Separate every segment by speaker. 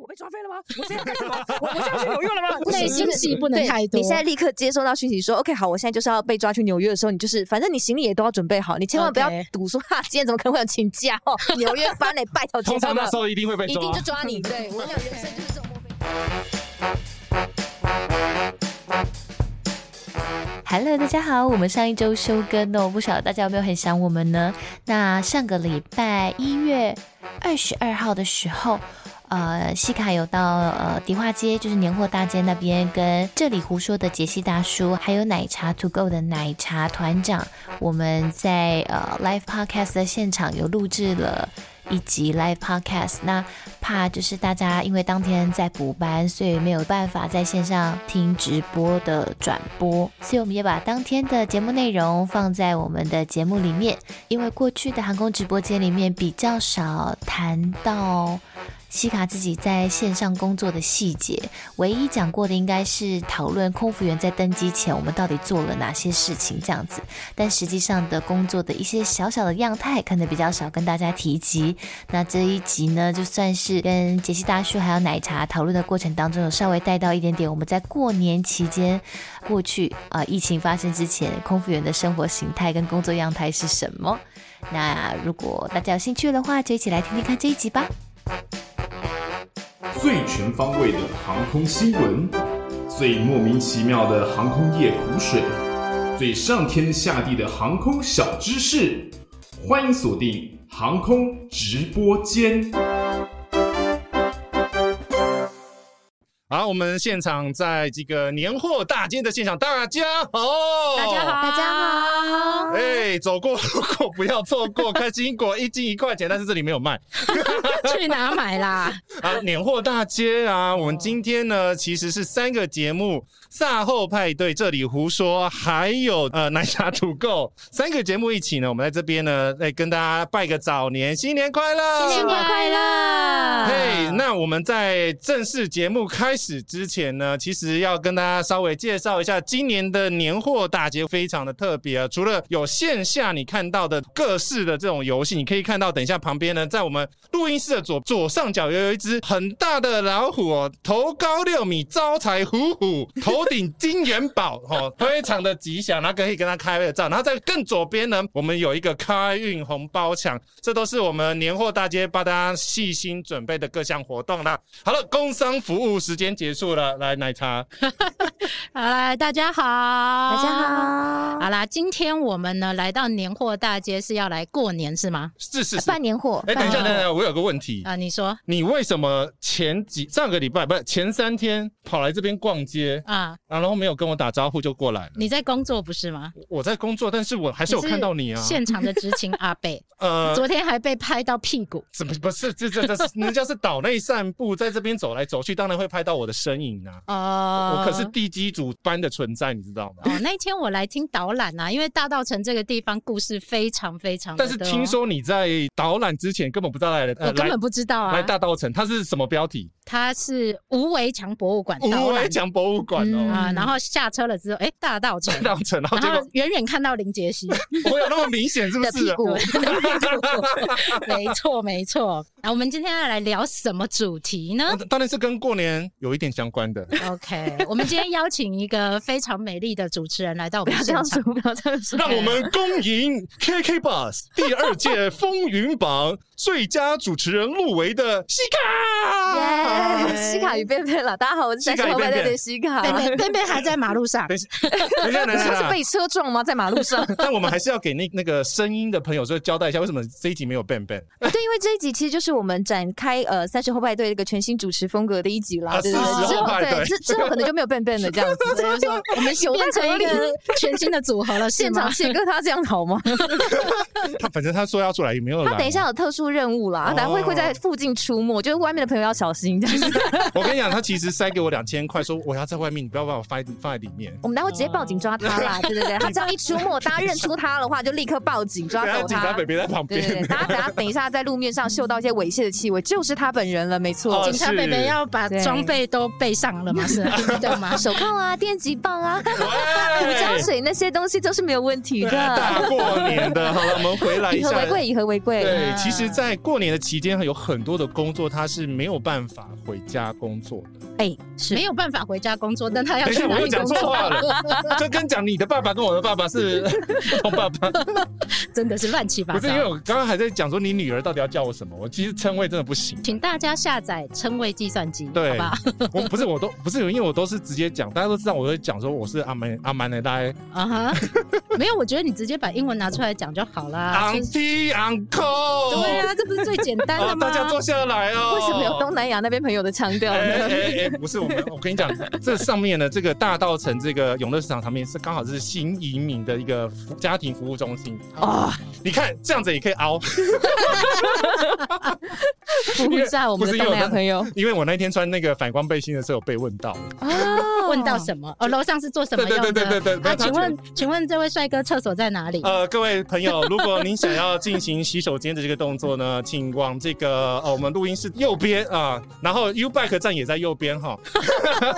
Speaker 1: 我被抓飞了吗？我现在干什么？我我现在去纽约了吗？
Speaker 2: 内心戏不能太多。
Speaker 1: 你现在立刻接收到讯息说，OK，好，我现在就是要被抓去纽约的时候，你就是反正你行李也都要准备好，你千万不要赌说哈，今天怎么可能会有请假哦？纽约把你拜托，
Speaker 3: 通常那时候一定会被抓，
Speaker 1: 一定就抓你。对，我想人生就是这种莫非。
Speaker 4: Hello，大家好，我们上一周休更哦，不晓得大家有没有很想我们呢？那上个礼拜一月二十二号的时候，呃，西卡有到呃迪化街，就是年货大街那边，跟这里胡说的杰西大叔，还有奶茶 To Go 的奶茶团长，我们在呃 Live Podcast 的现场有录制了。一集 live podcast，那怕就是大家因为当天在补班，所以没有办法在线上听直播的转播，所以我们也把当天的节目内容放在我们的节目里面。因为过去的航空直播间里面比较少谈到。西卡自己在线上工作的细节，唯一讲过的应该是讨论空服员在登机前我们到底做了哪些事情这样子，但实际上的工作的一些小小的样态可能比较少跟大家提及。那这一集呢，就算是跟杰西大叔还有奶茶讨论的过程当中，有稍微带到一点点我们在过年期间过去啊、疫情发生之前空服员的生活形态跟工作样态是什么。那如果大家有兴趣的话，就一起来听听看这一集吧。
Speaker 5: 最全方位的航空新闻，最莫名其妙的航空业苦水，最上天下地的航空小知识，欢迎锁定航空直播间。
Speaker 3: 好，我们现场在这个年货大街的现场，大家好，
Speaker 2: 大家好，大家好，
Speaker 3: 哎、欸，走过路过不要错过，开心果一斤一块钱，但是这里没有卖，
Speaker 2: 去哪买啦？
Speaker 3: 啊，年货大街啊，我们今天呢其实是三个节目，赛后派对，这里胡说，还有呃奶茶土购三个节目一起呢，我们在这边呢来跟大家拜个早年，新年快乐，
Speaker 2: 新年快乐，
Speaker 3: 嘿，那我们在正式节目开始。之前呢，其实要跟大家稍微介绍一下今年的年货大节，非常的特别啊。除了有线下你看到的各式的这种游戏，你可以看到，等一下旁边呢，在我们录音室的左左上角，有一只很大的老虎哦，头高六米，招财虎虎，头顶金元宝哦，非常的吉祥，然后可以跟他开个照。然后在更左边呢，我们有一个开运红包抢，这都是我们年货大街帮大家细心准备的各项活动啦。好了，工商服务时间。结束了，来奶茶。
Speaker 2: 好来，大家好，
Speaker 1: 大家好。
Speaker 2: 好啦，今天我们呢来到年货大街是要来过年是吗？
Speaker 3: 是是是，
Speaker 1: 办年货。
Speaker 3: 哎，等一下，等一下，我有个问题
Speaker 2: 啊，你说，
Speaker 3: 你为什么前几上个礼拜不是前三天跑来这边逛街啊，然后没有跟我打招呼就过来了？
Speaker 2: 你在工作不是吗？
Speaker 3: 我在工作，但是我还是有看到你啊。
Speaker 2: 现场的执勤阿贝，呃，昨天还被拍到屁股。
Speaker 3: 怎么不是？这这这，人家是岛内散步，在这边走来走去，当然会拍到我的身影啊。哦，我可是地基主般的存在，你知道吗？
Speaker 2: 哦，那一天我来听导览啊，因为大道城这个地方故事非常非常。
Speaker 3: 但是听说你在导览之前根本不知道来的，
Speaker 2: 我根本不知道啊。
Speaker 3: 来大道城，它是什么标题？
Speaker 2: 它是无围墙博物馆。
Speaker 3: 无围墙博物馆哦
Speaker 2: 啊，然后下车了之后，哎，大道城，
Speaker 3: 大道城，然后
Speaker 2: 远远看到林杰西，
Speaker 3: 我有那么明显是不是？
Speaker 2: 屁股，没错没错。那我们今天要来聊什么主题呢？
Speaker 3: 当然是跟过年有一点相关的。
Speaker 2: OK，我们今天邀请一个非常美丽的主持人来到我们现场，不要这样说，
Speaker 3: 让我们恭迎 KK Bus 第二届风云榜最佳主持人入围的西卡。
Speaker 1: 耶，西卡与便便了，大家好，我是赛后派对的西卡。
Speaker 2: 便便还在马路上，
Speaker 3: 等一下，等一下，
Speaker 1: 是被车撞吗？在马路上？
Speaker 3: 但我们还是要给那那个声音的朋友说交代一下，为什么这一集没有便便？
Speaker 1: 对，因为这一集其实就是我们展开呃三十后派对一个全新主持风格的一集啦。
Speaker 3: 对对对，
Speaker 1: 之之后可能就没有便便了这样子。就是说我们变成一个
Speaker 2: 全新的组合了，现场
Speaker 1: 宪哥他这样好吗？
Speaker 3: 他反正他说要出来，也没有。
Speaker 1: 他等一下有特殊任务啦，等下会会在附近出没，就是外面的朋友要小心。
Speaker 3: 我跟你讲，他其实塞给我两千块，说我要在外面，你不要把我放放在里面。
Speaker 1: 我们待会直接报警抓他啦！对对对，他只要一出没，大家认出他的话，就立刻报警抓走他。
Speaker 3: 警察北北在旁边。
Speaker 1: 对对对，大家等下等一下在路面上嗅到一些猥亵的气味，就是他本人了，没错。
Speaker 2: 警察北北要把装备都备上了吗？是对吗？
Speaker 1: 手铐啊，电击棒啊，胡椒水那些东西都是没有问题的。
Speaker 3: 大过年的，好了，我们回来一下。
Speaker 1: 以和为贵，以和为贵。
Speaker 3: 对，其实，在过年的期间，有很多的工作，他是没有办法回家工作的。
Speaker 2: 哎，是没有办法回家工作，但他要去哪里工作？
Speaker 3: 我讲错话了，就跟讲你的爸爸跟我的爸爸是不 同爸爸，
Speaker 2: 真的是乱七八糟。
Speaker 3: 不是因为我刚刚还在讲说你女儿到底要叫我什么，我其实称谓真的不行。
Speaker 2: 请大家下载称谓计算机，
Speaker 3: 对
Speaker 2: 吧？
Speaker 3: 我不是，我都不是，因为我都是直接讲，大家都知道我会讲说我是阿曼阿曼的大家
Speaker 2: 啊哈，没有，我觉得你直接把英文拿出来讲就好啦。
Speaker 3: Auntie Uncle，
Speaker 2: 对啊，这不是最简单的吗？
Speaker 3: 大家坐下来哦。
Speaker 1: 为什么有东南亚那边朋友的腔调呢？
Speaker 3: 不是我们，我跟你讲，这上面呢，这个大道城这个永乐市场旁边是刚好是新移民的一个家庭服务中心啊。你看这样子也可以凹，不
Speaker 1: 是我们的东南亚朋友，
Speaker 3: 因为我那天穿那个反光背心的时候有被问到
Speaker 2: 啊，问到什么？哦，楼上是做什么用的？
Speaker 3: 对对对对对。
Speaker 2: 请问，请问这位帅哥厕所在哪里？
Speaker 3: 呃，各位朋友，如果您想要进行洗手间的这个动作呢，请往这个呃我们录音室右边啊，然后 U Bike 站也在右边哈。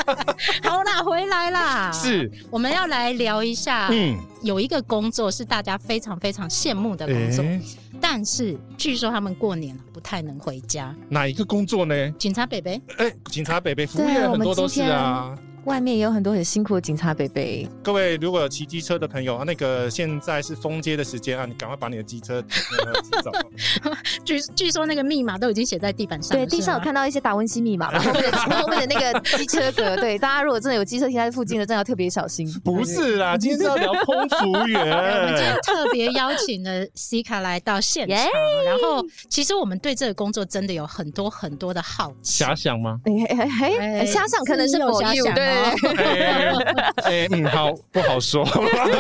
Speaker 2: 好啦，回来啦。
Speaker 3: 是，我
Speaker 2: 们要来聊一下。嗯，有一个工作是大家非常非常羡慕的工作，欸、但是据说他们过年不太能回家。
Speaker 3: 哪一个工作呢？
Speaker 2: 警察北北。
Speaker 3: 哎、欸，警察北北，服务业很多都是啊。
Speaker 1: 外面也有很多很辛苦的警察伯伯。
Speaker 3: 各位如果有骑机车的朋友啊，那个现在是封街的时间啊，你赶快把你的机车走。
Speaker 2: 据据说那个密码都已经写在地板上。
Speaker 1: 对，地上有看到一些达文西密码嘛，后面的后面的那个机车格。对，大家如果真的有机车停在附近的，真的要特别小心。
Speaker 3: 不是啦，今天是要聊空服员。
Speaker 2: 我们今天特别邀请了西卡来到现场，然后其实我们对这个工作真的有很多很多的好奇。
Speaker 3: 遐想吗？
Speaker 1: 哎，遐想可能是有遐
Speaker 3: 哎，嗯，好，不好说。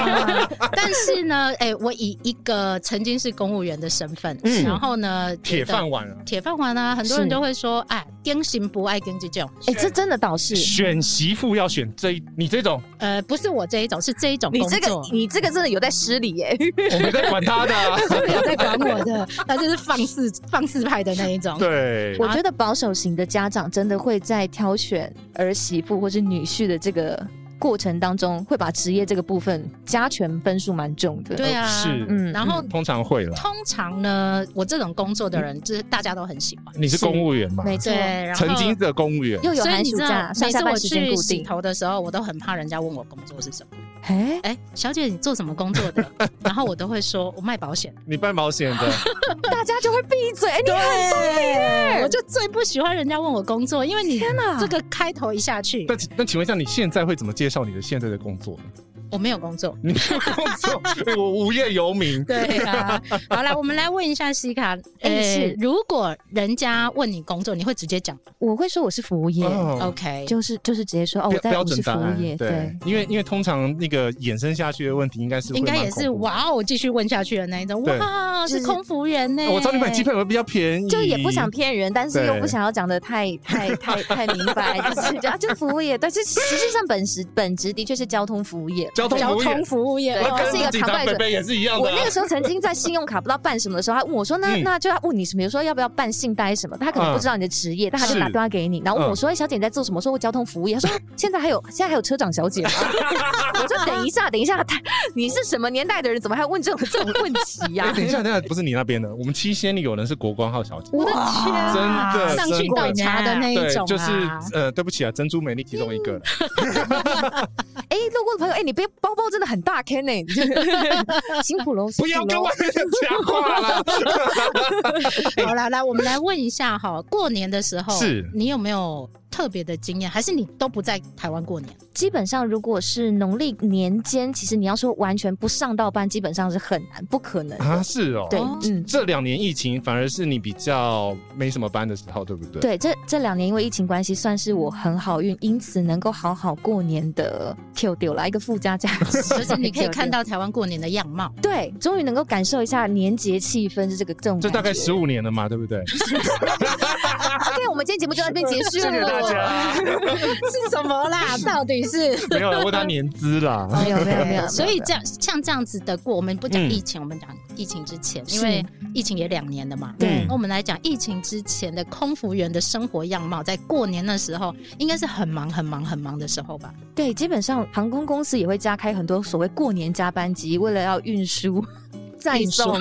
Speaker 2: 但是呢，哎，我以一个曾经是公务员的身份，嗯然后呢，
Speaker 3: 铁饭碗，
Speaker 2: 铁饭碗啊，很多人都会说，哎，丁行不爱跟这种。
Speaker 1: 哎，这真的倒是
Speaker 3: 选媳妇要选这你这种，
Speaker 2: 呃，不是我这一种，是这一种。你
Speaker 1: 这个，你这个真的有在失礼耶。
Speaker 3: 我没在管他的，
Speaker 2: 没有在管我的，他就是放肆放肆派的那一种。
Speaker 3: 对，
Speaker 1: 我觉得保守型的家长真的会在挑选儿媳妇或是女婿的这个过程当中，会把职业这个部分加权分数蛮重的。
Speaker 2: 对啊，
Speaker 3: 是，
Speaker 2: 嗯，然后
Speaker 3: 通常会了。
Speaker 2: 通常呢，我这种工作的人，就是大家都很喜欢。
Speaker 3: 你是公务员吗？
Speaker 2: 没错，
Speaker 3: 曾经的公务员，
Speaker 1: 又有寒暑假，
Speaker 2: 每次我去洗头的时候，我都很怕人家问我工作是什么。哎哎，小姐，你做什么工作的？然后我都会说，我卖保险。
Speaker 3: 你卖保险的，
Speaker 1: 大家就会闭嘴。你很聪明耶，
Speaker 2: 我就最不喜欢人家问我工作，因为你天哪，这个开头一下去。
Speaker 3: 那那请问一下，你现在会怎么介绍你的现在的工作呢？
Speaker 2: 我没有工作，
Speaker 3: 你没有工作，我无业游民。
Speaker 2: 对啊，好了，我们来问一下西卡，哎，是。如果人家问你工作，你会直接讲？
Speaker 1: 我会说我是服务业
Speaker 2: ，OK，
Speaker 1: 就是就是直接说哦，我在我是服务业，对，
Speaker 3: 因为因为通常那个衍生下去的问题应该是
Speaker 2: 应该也是哇，哦继续问下去的那一种，哇，是空服员呢？
Speaker 3: 我找你买机票会比较便宜，
Speaker 1: 就也不想骗人，但是又不想要讲的太太太太明白，就是这样，就服务业，但是实际上本实本职的确是交通服务业。
Speaker 2: 交通服务业，
Speaker 1: 他是一个卡办者，
Speaker 3: 也是一样的。
Speaker 1: 我那个时候曾经在信用卡不知道办什么的时候，他问我说：“那那就要问你，比如说要不要办信贷什么？”他可能不知道你的职业，但他就打电话给你，然后问我说：“哎小姐你在做什么？”说：“我交通服务业。”他说：“现在还有现在还有车长小姐吗？” 我说：“等一下，等一下，他你是什么年代的人？怎么还问这种这种问题呀？”
Speaker 3: 等一下，等一下，不是你那边的，我们七仙里有人是国光号小姐。
Speaker 2: 我的天，
Speaker 3: 真的
Speaker 2: 上去倒茶的那一种，
Speaker 3: 就是呃，对不起啊，珍珠美丽其中一个。
Speaker 1: 哎，路过的朋友，哎，你背包包真的很大。辛苦了，
Speaker 3: 不要跟外面讲话了。
Speaker 2: 好了，来，我们来问一下哈，过年的时候，
Speaker 3: 是，
Speaker 2: 你有没有特别的经验？还是你都不在台湾过年？
Speaker 1: 基本上，如果是农历年间，其实你要说完全不上到班，基本上是很难，不可能
Speaker 3: 啊。是哦，
Speaker 1: 对，
Speaker 3: 嗯，这两年疫情反而是你比较没什么班的时候，对不对？
Speaker 1: 对，这这两年因为疫情关系，算是我很好运，因此能够好好过年的 Q 丢来一个附加价值，
Speaker 2: 就是你可以看到台湾过年的样貌。
Speaker 1: 对，终于能够感受一下年节气氛是这个这种。
Speaker 3: 这大概十五年了嘛，对不对？
Speaker 1: OK，我们今天节目就到这边结束了。
Speaker 3: 谢谢大家。
Speaker 2: 是什么啦？到底是
Speaker 3: 没有了，问他年资啦。
Speaker 1: 没有没有没有。
Speaker 2: 所以这样像这样子的过，我们不讲疫情，嗯、我们讲疫情之前，因为疫情也两年了嘛。对。那我们来讲疫情之前的空服员的生活样貌，在过年的时候，应该是很忙很忙很忙的时候吧？
Speaker 1: 对，基本上航空公司也会加开很多所谓过年加班机，为了要运输。再送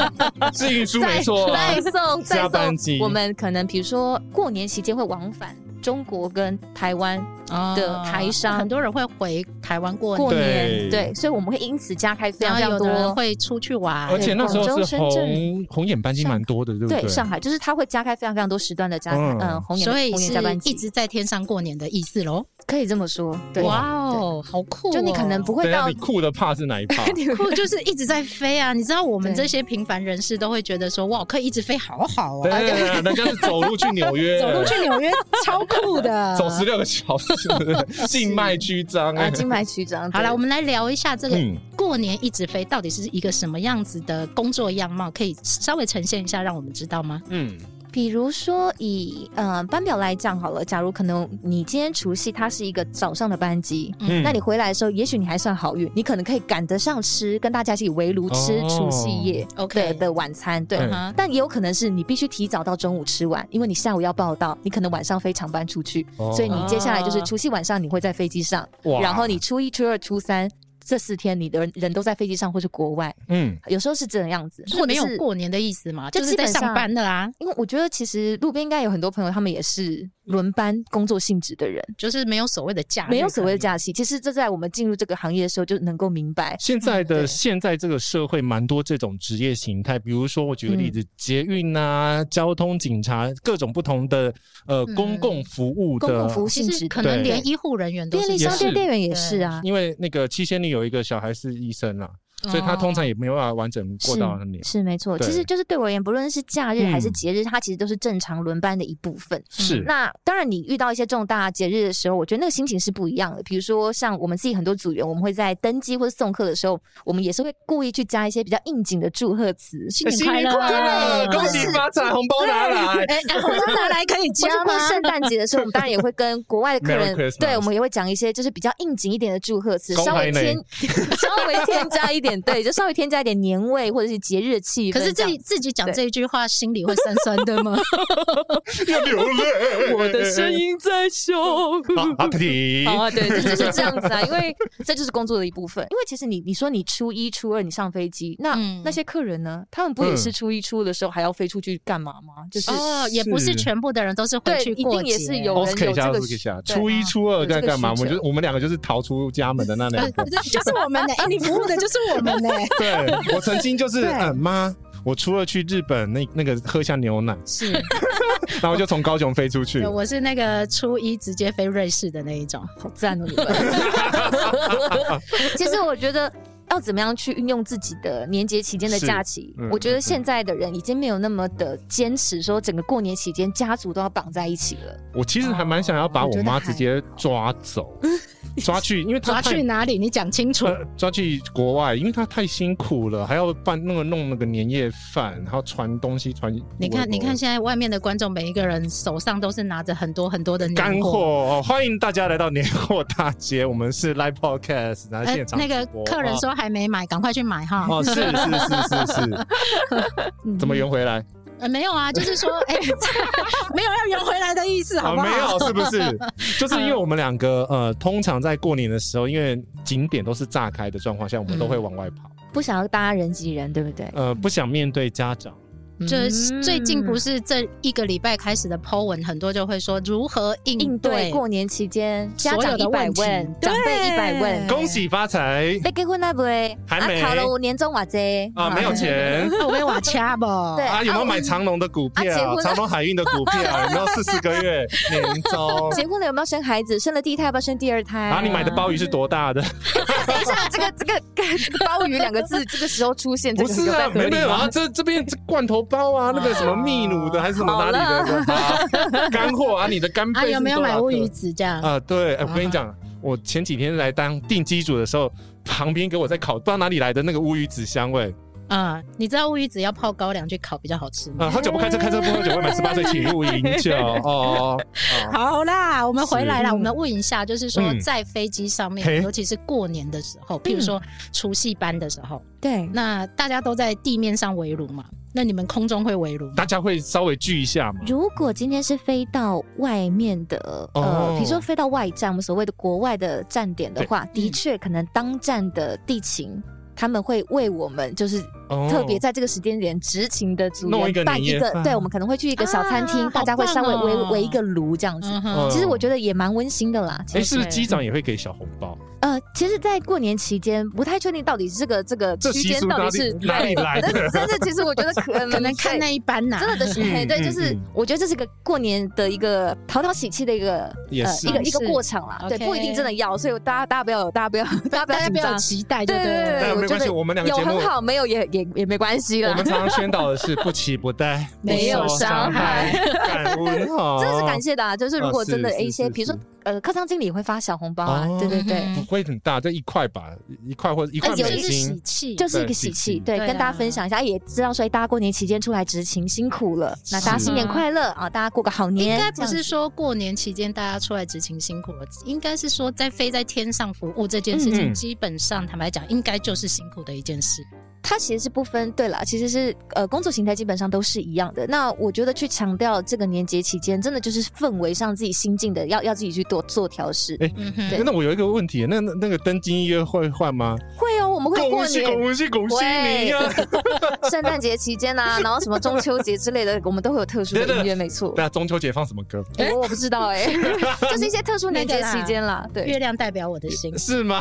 Speaker 3: 是运输没错，
Speaker 1: 再送再送。我们可能比如说过年期间会往返中国跟台湾的台商，
Speaker 2: 很多人会回台湾过
Speaker 1: 过年，对，所以我们会因此加开非常非常多，
Speaker 2: 会出去玩。
Speaker 3: 而且那时候是红红眼班机蛮多的，对不对？
Speaker 1: 对，上海就是它会加开非常非常多时段的加嗯红眼，
Speaker 2: 所以是一直在天上过年的意思喽。
Speaker 1: 可以这么说，
Speaker 2: 哇哦，好酷！
Speaker 1: 就你可能不会到
Speaker 3: 你酷的怕是哪一怕？
Speaker 2: 酷就是一直在飞啊！你知道我们这些平凡人士都会觉得说，哇，可以一直飞，好好啊！
Speaker 3: 对对对，人家是走路去纽约，
Speaker 2: 走路去纽约，超酷的，
Speaker 3: 走十六个小时，静脉曲张啊，
Speaker 1: 静脉曲张。
Speaker 2: 好了，我们来聊一下这个过年一直飞到底是一个什么样子的工作样貌，可以稍微呈现一下，让我们知道吗？嗯。
Speaker 1: 比如说以呃班表来讲好了，假如可能你今天除夕它是一个早上的班机，嗯，那你回来的时候，也许你还算好运，你可能可以赶得上吃，跟大家一起围炉吃除夕夜 OK 的晚餐，对。但也有可能是你必须提早到中午吃完，因为你下午要报到，你可能晚上飞长班出去，所以你接下来就是除夕晚上你会在飞机上，然后你初一、初二、初三。这四天你的人，人都在飞机上或是国外，嗯，有时候是这样子，
Speaker 2: 是没有过年的意思嘛，就是在上班的啦。
Speaker 1: 因为我觉得其实路边应该有很多朋友，他们也是。轮班工作性质的人，
Speaker 2: 就是没有所谓的假，
Speaker 1: 没有所谓的假期。其实这在我们进入这个行业的时候就能够明白。
Speaker 3: 现在的、嗯、现在这个社会蛮多这种职业形态，比如说我举个例子，嗯、捷运啊、交通警察，各种不同的呃公共服务的、嗯、公共服务
Speaker 1: 性质，
Speaker 2: 可能连医护人员都是
Speaker 1: 便利商店店员也是啊。
Speaker 3: 因为那个七仙女有一个小孩是医生啊。所以他通常也没有办法完整过到那年，
Speaker 1: 是没错。其实就是对我而言，不论是假日还是节日，它其实都是正常轮班的一部分。
Speaker 3: 是。
Speaker 1: 那当然，你遇到一些重大节日的时候，我觉得那个心情是不一样的。比如说，像我们自己很多组员，我们会在登机或者送客的时候，我们也是会故意去加一些比较应景的祝贺词，
Speaker 2: 新年快乐，
Speaker 3: 恭喜发财，红包拿来，
Speaker 2: 哎，红包拿来 可以加吗？
Speaker 1: 圣诞节的时候，我们当然也会跟国外的客人，对，我们也会讲一些就是比较应景一点的祝贺词，稍微添，稍微添加一点，对，就稍微添加。一点年味或者是节日的气氛，
Speaker 2: 可是自己自己讲这一句话，心里会酸酸的吗？
Speaker 3: 要流泪，
Speaker 1: 我的声音在笑。
Speaker 3: 阿克提，
Speaker 1: 好啊，对，就是这样子啊，因为这就是工作的一部分。因为其实你你说你初一初二你上飞机，那那些客人呢？他们不也是初一初二的时候还要飞出去干嘛吗？就是
Speaker 2: 哦，也不是全部的人都是回去过节，
Speaker 1: 一定也是有人有这个
Speaker 3: 初一初二在干嘛？我们就我们两个就是逃出家门的那两个，
Speaker 2: 就是我们的。哎，你服务的就是我们呢。
Speaker 3: 对。我曾经就是嗯妈，我除了去日本那那个喝下牛奶
Speaker 2: 是，
Speaker 3: 然后就从高雄飞出去。
Speaker 2: 我是那个初一直接飞瑞士的那一种，
Speaker 1: 好赞哦！你们。其实我觉得要怎么样去运用自己的年节期间的假期，嗯、我觉得现在的人已经没有那么的坚持说整个过年期间家族都要绑在一起了。
Speaker 3: 我其实还蛮想要把我妈直接抓走。抓去，因为他
Speaker 2: 抓去哪里？你讲清楚。
Speaker 3: 抓去国外，因为她太辛苦了，还要办那个弄那个年夜饭，然后传东西传。
Speaker 2: 你看，你看，现在外面的观众每一个人手上都是拿着很多很多的
Speaker 3: 干货哦。欢迎大家来到年货大街，我们是 Live Podcast，然后现场、
Speaker 2: 呃。那个客人说还没买，赶快去买哈。
Speaker 3: 哦，是是是是是，是。怎么圆回来？
Speaker 2: 呃，没有啊，就是说，哎、欸，没有要圆回来的意思，好不好？
Speaker 3: 啊、没有，是不是？就是因为我们两个，呃，通常在过年的时候，因为景点都是炸开的状况下，我们都会往外跑，
Speaker 1: 不想要大家人挤人，对不对？
Speaker 3: 呃，不想面对家长。
Speaker 2: 就是最近不是这一个礼拜开始的 po 文，很多就会说如何应对
Speaker 1: 过年期间家长
Speaker 2: 所有的
Speaker 1: 一百问，长辈一百问，
Speaker 3: 恭喜发财！
Speaker 1: 被结婚了不？
Speaker 3: 还没
Speaker 1: 啊考了我年终哇这
Speaker 3: 啊，没有钱
Speaker 2: 我没瓦掐不？
Speaker 1: 对
Speaker 3: 啊，有没有买长隆的股票？长隆海运的股票 有没有四十个月年终？
Speaker 1: 结婚了有没有生孩子？生了第一胎要不要生第二胎？
Speaker 3: 然后你买的鲍鱼是多大的？
Speaker 1: 等一下，这个这个这个鲍鱼两个字，这个时候出现，
Speaker 3: 不是啊，没有没有啊，这这边这罐头包啊，那个什么秘鲁的还是什么哪里的啊干货啊？你的干贝
Speaker 2: 啊有没有买乌鱼子这样
Speaker 3: 啊？对，我跟你讲，我前几天来当定机组的时候，旁边给我在烤，不知道哪里来的那个乌鱼子香味。
Speaker 2: 啊，你知道乌鱼子要泡高粱去烤比较好吃吗？
Speaker 3: 啊，喝酒不开车，开车不喝酒，未满 十八岁请勿饮酒哦。
Speaker 2: 好啦，我们回来啦。我们问一下，就是说
Speaker 3: 嗯
Speaker 2: 在飞机上面，
Speaker 3: 嘿
Speaker 2: 尤其是过年的时候，譬如说除夕班的时候，
Speaker 1: 对，
Speaker 2: 那大家都在地面上围炉嘛，那你们空中会围炉吗？
Speaker 3: 大家会稍微聚一下嘛？
Speaker 1: 如果今天是飞到外面的，呃，
Speaker 3: 哦
Speaker 1: 比如说飞到外站，我们所谓的国外的站点的话，的确可能当站的地勤。他们会为我们就是特别在这个时间点执勤的组员办一个，对，我们可能会去一个小餐厅，大家会稍微围围一个炉这样子。其实我觉得也蛮温馨的啦。
Speaker 3: 哎，是不是机长也会给小红包？
Speaker 1: 呃，其实，在过年期间不太确定到底这个这个区间到底是
Speaker 3: 哪里来的，
Speaker 1: 但是其实我觉得可能
Speaker 2: 可能看那一班呐，
Speaker 1: 真的的是对，就是我觉得这是个过年的一个讨讨喜气的一个呃一个一个过场啦。对，不一定真的要，所以大家大家不要有 大家不要大家不要
Speaker 2: 不要期待，对
Speaker 1: 对对。
Speaker 3: 没关系，我们两个节目
Speaker 1: 有很好，没有也也也没关系了。
Speaker 3: 我们常常宣导的是不期不待，
Speaker 1: 没有伤害，真的是感谢的啊！就是如果真的一些，比如说呃，客舱经理会发小红包啊，对对对，
Speaker 3: 不会很大，就一块吧，一块或者一块美金，
Speaker 1: 就是一个喜气，对，跟大家分享一下，也知道说大家过年期间出来执勤辛苦了，那大家新年快乐啊！大家过个好年。
Speaker 2: 应该不是说过年期间大家出来执勤辛苦了，应该是说在飞在天上服务这件事情，基本上坦白讲，应该就是辛苦的一件事。
Speaker 1: 它其实是不分，对了，其实是呃工作形态基本上都是一样的。那我觉得去强调这个年节期间，真的就是氛围上自己心境的，要要自己去多做调试。
Speaker 3: 哎。那我有一个问题，那那那个登机音乐会换吗？
Speaker 1: 会哦，我们会过年，
Speaker 3: 恭喜恭喜你呀！
Speaker 1: 圣诞节期间啊，然后什么中秋节之类的，我们都会有特殊的音乐，没错。
Speaker 3: 对啊，中秋节放什么歌？
Speaker 1: 哎，我不知道哎，就是一些特殊年节期间啦。对，
Speaker 2: 月亮代表我的心，
Speaker 3: 是吗？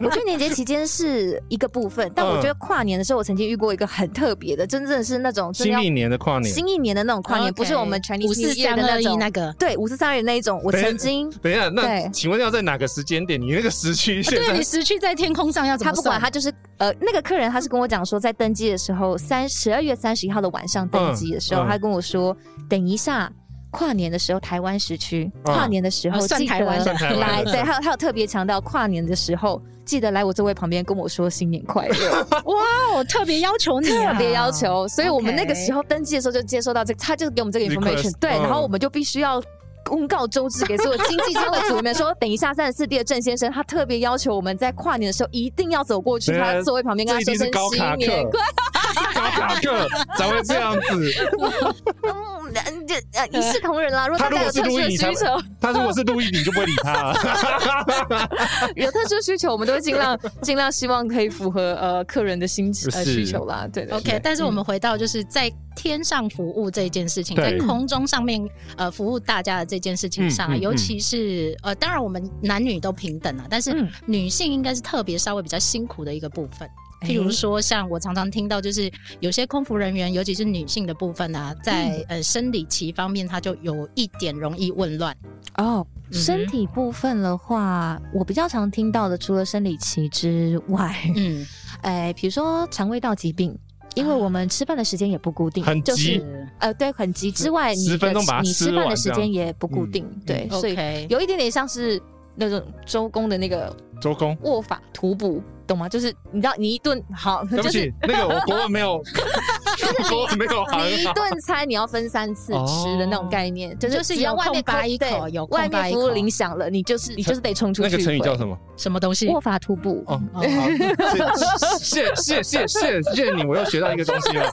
Speaker 1: 我觉得年节期间是一个部分，但我觉得跨年的时候，我曾经遇过一个很特别的，真正是那种
Speaker 3: 新一年的跨年，
Speaker 1: 新一年的那种跨年，不是我们 Chinese
Speaker 2: 五四三二一那个，
Speaker 1: 对，五四三二一那一种。我曾经
Speaker 3: 等一下，那请问要在哪个时间点？你那个时区现在？
Speaker 2: 对，你时区在天空上要怎么？
Speaker 1: 他不管，他就是呃，那个客人他是跟我讲说，在登机的时候，三十二月三十一号的晚上登机的时候，他跟我说，等一下。跨年的时候，台湾时区跨年的时候，记得来。对，还有还有特别强调，跨年的时候记得来我座位旁边跟我说新年快乐。
Speaker 2: 哇，我特别要求你，
Speaker 1: 特别要求，所以我们那个时候登记的时候就接收到这个，他就给我们这个 information。对，然后我们就必须要公告周知给所有经济舱的组员们说，等一下三十四 D 的郑先生，他特别要求我们在跨年的时候一定要走过去他座位旁边跟他说声新年快乐。
Speaker 3: 高卡克才会这样子。
Speaker 1: 嗯，这呃一视同仁啦。如果
Speaker 3: 他如果是路易，你才他如果是路易，你就不会理他。
Speaker 1: 有特殊需求，我们都会尽量尽量希望可以符合呃客人的心呃需求啦。对
Speaker 2: ，OK。但是我们回到就是在天上服务这件事情，在空中上面呃服务大家的这件事情上，尤其是呃当然我们男女都平等啊，但是女性应该是特别稍微比较辛苦的一个部分。譬如说，像我常常听到，就是有些空服人员，尤其是女性的部分啊，在、嗯、呃生理期方面，她就有一点容易紊乱。
Speaker 1: 哦，身体部分的话，嗯、我比较常听到的，除了生理期之外，嗯，哎，比如说肠胃道疾病，因为我们吃饭的时间也不固定，
Speaker 3: 很急
Speaker 1: 就是呃，对，很急之外，你
Speaker 3: 十分钟
Speaker 1: 你吃饭的时间也不固定，嗯、对，嗯、所以有一点点像是那种周公的那个
Speaker 3: 周公
Speaker 1: 握法图补。懂吗？就是你知道，你一顿好，
Speaker 3: 对不起，那个我国文没有，
Speaker 1: 你一顿餐你要分三次吃的那种概念，就是
Speaker 2: 只要外面扒一口，有
Speaker 1: 外面服务铃响了，你就是你就是得冲出去。
Speaker 3: 那个成语叫什么？
Speaker 2: 什么东西？
Speaker 1: 卧法徒步。哦，
Speaker 3: 谢谢谢谢谢谢你，我又学到一个东西了。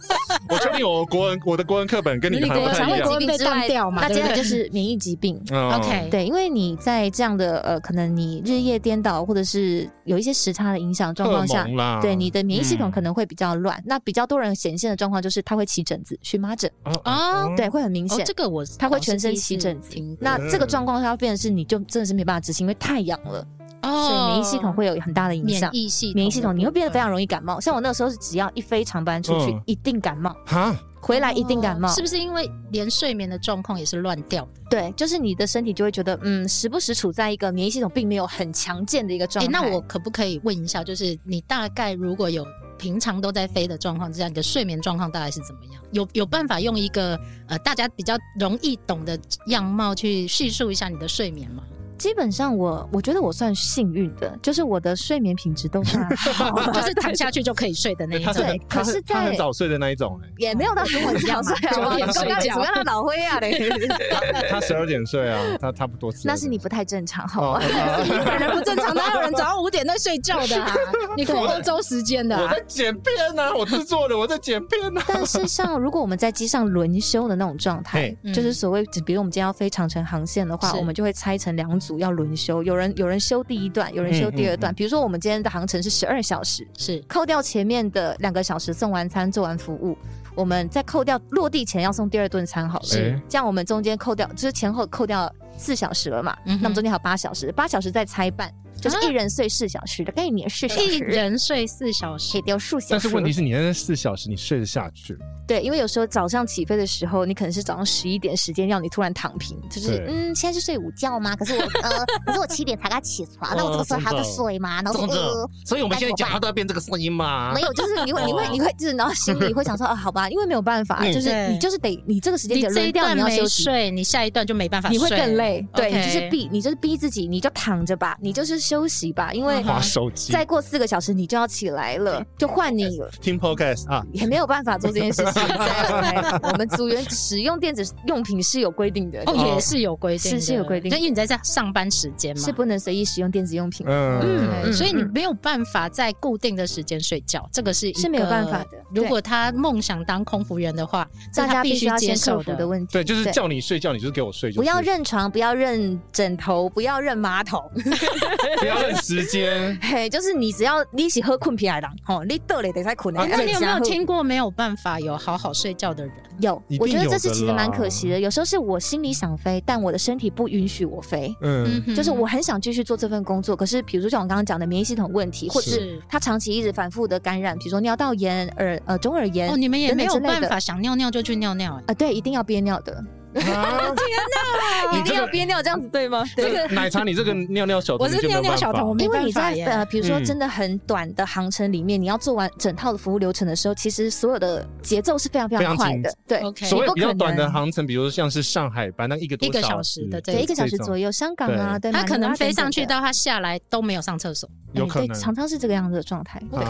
Speaker 3: 我确定我国文我的国文课本跟你还不太一样。
Speaker 1: 疾病之外，它真的就是免疫疾病。OK，对，因为你在这样的呃，可能你日夜颠倒，或者是有一些时差的影响。状况下，对你的免疫系统可能会比较乱。嗯、那比较多人显现的状况，就是他会起疹子、荨麻疹
Speaker 6: 啊
Speaker 2: 哦
Speaker 1: 对，会很明显。
Speaker 2: 哦，这个我
Speaker 1: 他会全身起疹子。那这个状况下变的是，你就真的是没办法执行，因为太痒了，
Speaker 2: 哦，
Speaker 1: 所以免疫系统会有很大的影响。
Speaker 2: 免疫系统
Speaker 1: 免疫系统你会变得非常容易感冒。像我那个时候是，只要一飞长班出去，一定感冒。
Speaker 6: 哈，
Speaker 1: 回来一定感冒，
Speaker 2: 是不是因为连睡眠的状况也是乱掉的？
Speaker 1: 对，就是你的身体就会觉得，嗯，时不时处在一个免疫系统并没有很强健的一个状态。
Speaker 2: 欸，那我可不可以问一下，就是你大概如果有平常都在飞的状况之下，你的睡眠状况大概是怎么样？有有办法用一个呃大家比较容易懂的样貌去叙述一下你的睡眠吗？
Speaker 1: 基本上我我觉得我算幸运的，就是我的睡眠品质都算好，
Speaker 2: 就是躺下去就可以睡的那一种。
Speaker 1: 对，可是在
Speaker 6: 很早睡的那一种，
Speaker 1: 也没有到很晚睡，
Speaker 2: 九点睡觉，
Speaker 1: 怎么样老灰啊嘞？
Speaker 6: 他十二点睡啊，他差不多。
Speaker 1: 那是你不太正常，好吗？
Speaker 2: 你本人不正常，哪有人早上五点在睡觉的啊？你过欧洲时间的。
Speaker 6: 我在剪片呢，我制作的，我在剪片呢。
Speaker 1: 但是像如果我们在机上轮休的那种状态，就是所谓，比如我们今天要飞长城航线的话，我们就会拆成两组要轮休。有人有人休第一段，有人休第二段。嗯嗯嗯、比如说，我们今天的航程是十二小时，
Speaker 2: 是
Speaker 1: 扣掉前面的两个小时送完餐、做完服务，我们再扣掉落地前要送第二顿餐，好了，是这样，我们中间扣掉就是前后扣掉四小时了嘛？嗯、哼那么中间还有八小时，八小时再拆半。就是一人睡四小时的概念，四小时
Speaker 2: 一人睡四小时，
Speaker 1: 可以掉数小时。
Speaker 6: 但是问题是你那四小时你睡得下去？
Speaker 1: 对，因为有时候早上起飞的时候，你可能是早上十一点时间，要你突然躺平，就是嗯，现在是睡午觉吗？可是我呃，可是我七点才该起床，那我这个时候还要睡吗？然后呃，
Speaker 6: 所以我们现在讲话都要变这个声音吗？
Speaker 1: 没有，就是你会你会你会就是然后心里会想说啊，好吧，因为没有办法，就是你就是得你这个时间点轮掉你要休息，
Speaker 2: 睡你下一段就没办法，
Speaker 1: 你会更累。对，你就是逼你就是逼自己，你就躺着吧，你就是休息吧，因为。
Speaker 6: 滑手机，
Speaker 1: 再过四个小时你就要起来了，就换你了。
Speaker 6: 听 podcast 啊，
Speaker 1: 也没有办法做这件事情。我们组员使用电子用品是有规定的，
Speaker 2: 哦，也是有规定，
Speaker 1: 是是有规定，
Speaker 2: 就因为你在这上班时间嘛，
Speaker 1: 是不能随意使用电子用品。
Speaker 2: 嗯，所以你没有办法在固定的时间睡觉，这个是
Speaker 1: 是没有办法的。
Speaker 2: 如果他梦想当空服员的话，
Speaker 1: 大家必须
Speaker 2: 要
Speaker 1: 接受的。问题。
Speaker 6: 对，就是叫你睡觉，你就是给我睡，
Speaker 1: 不要认床，不要认枕头，不要认马桶，
Speaker 6: 不要认时间。
Speaker 1: 嘿，就是你只要你喜喝困皮海狼，吼，你得嘞得再困。
Speaker 2: 那你有没有听过没有办法有好好睡觉的人？
Speaker 1: 有，我觉得这是其实蛮可惜的。有时候是我心里想飞，但我的身体不允许我飞。嗯，就是我很想继续做这份工作，可是比如说像我刚刚讲的免疫系统问题，或者是他长期一直反复的感染，比如说尿道炎、耳呃中耳炎。
Speaker 2: 哦，你们也没有办法想尿尿就去尿尿
Speaker 1: 啊？对，一定要憋尿的。
Speaker 2: 天哪！
Speaker 1: 一定要憋尿这样子对吗？
Speaker 6: 这个奶茶，你这个尿尿小童，
Speaker 2: 我是尿尿小童，
Speaker 1: 因为你在呃，比如说真的很短的航程里面，你要做完整套的服务流程的时候，其实所有的节奏是非常非常快的。对，
Speaker 6: 所谓比较短的航程，比如说像是上海班那一个
Speaker 2: 一个小时的，
Speaker 1: 对，一个小时左右。香港啊，对，
Speaker 2: 他可能飞上去到他下来都没有上厕所，
Speaker 6: 有可能
Speaker 1: 常常是这个样子的状态。OK，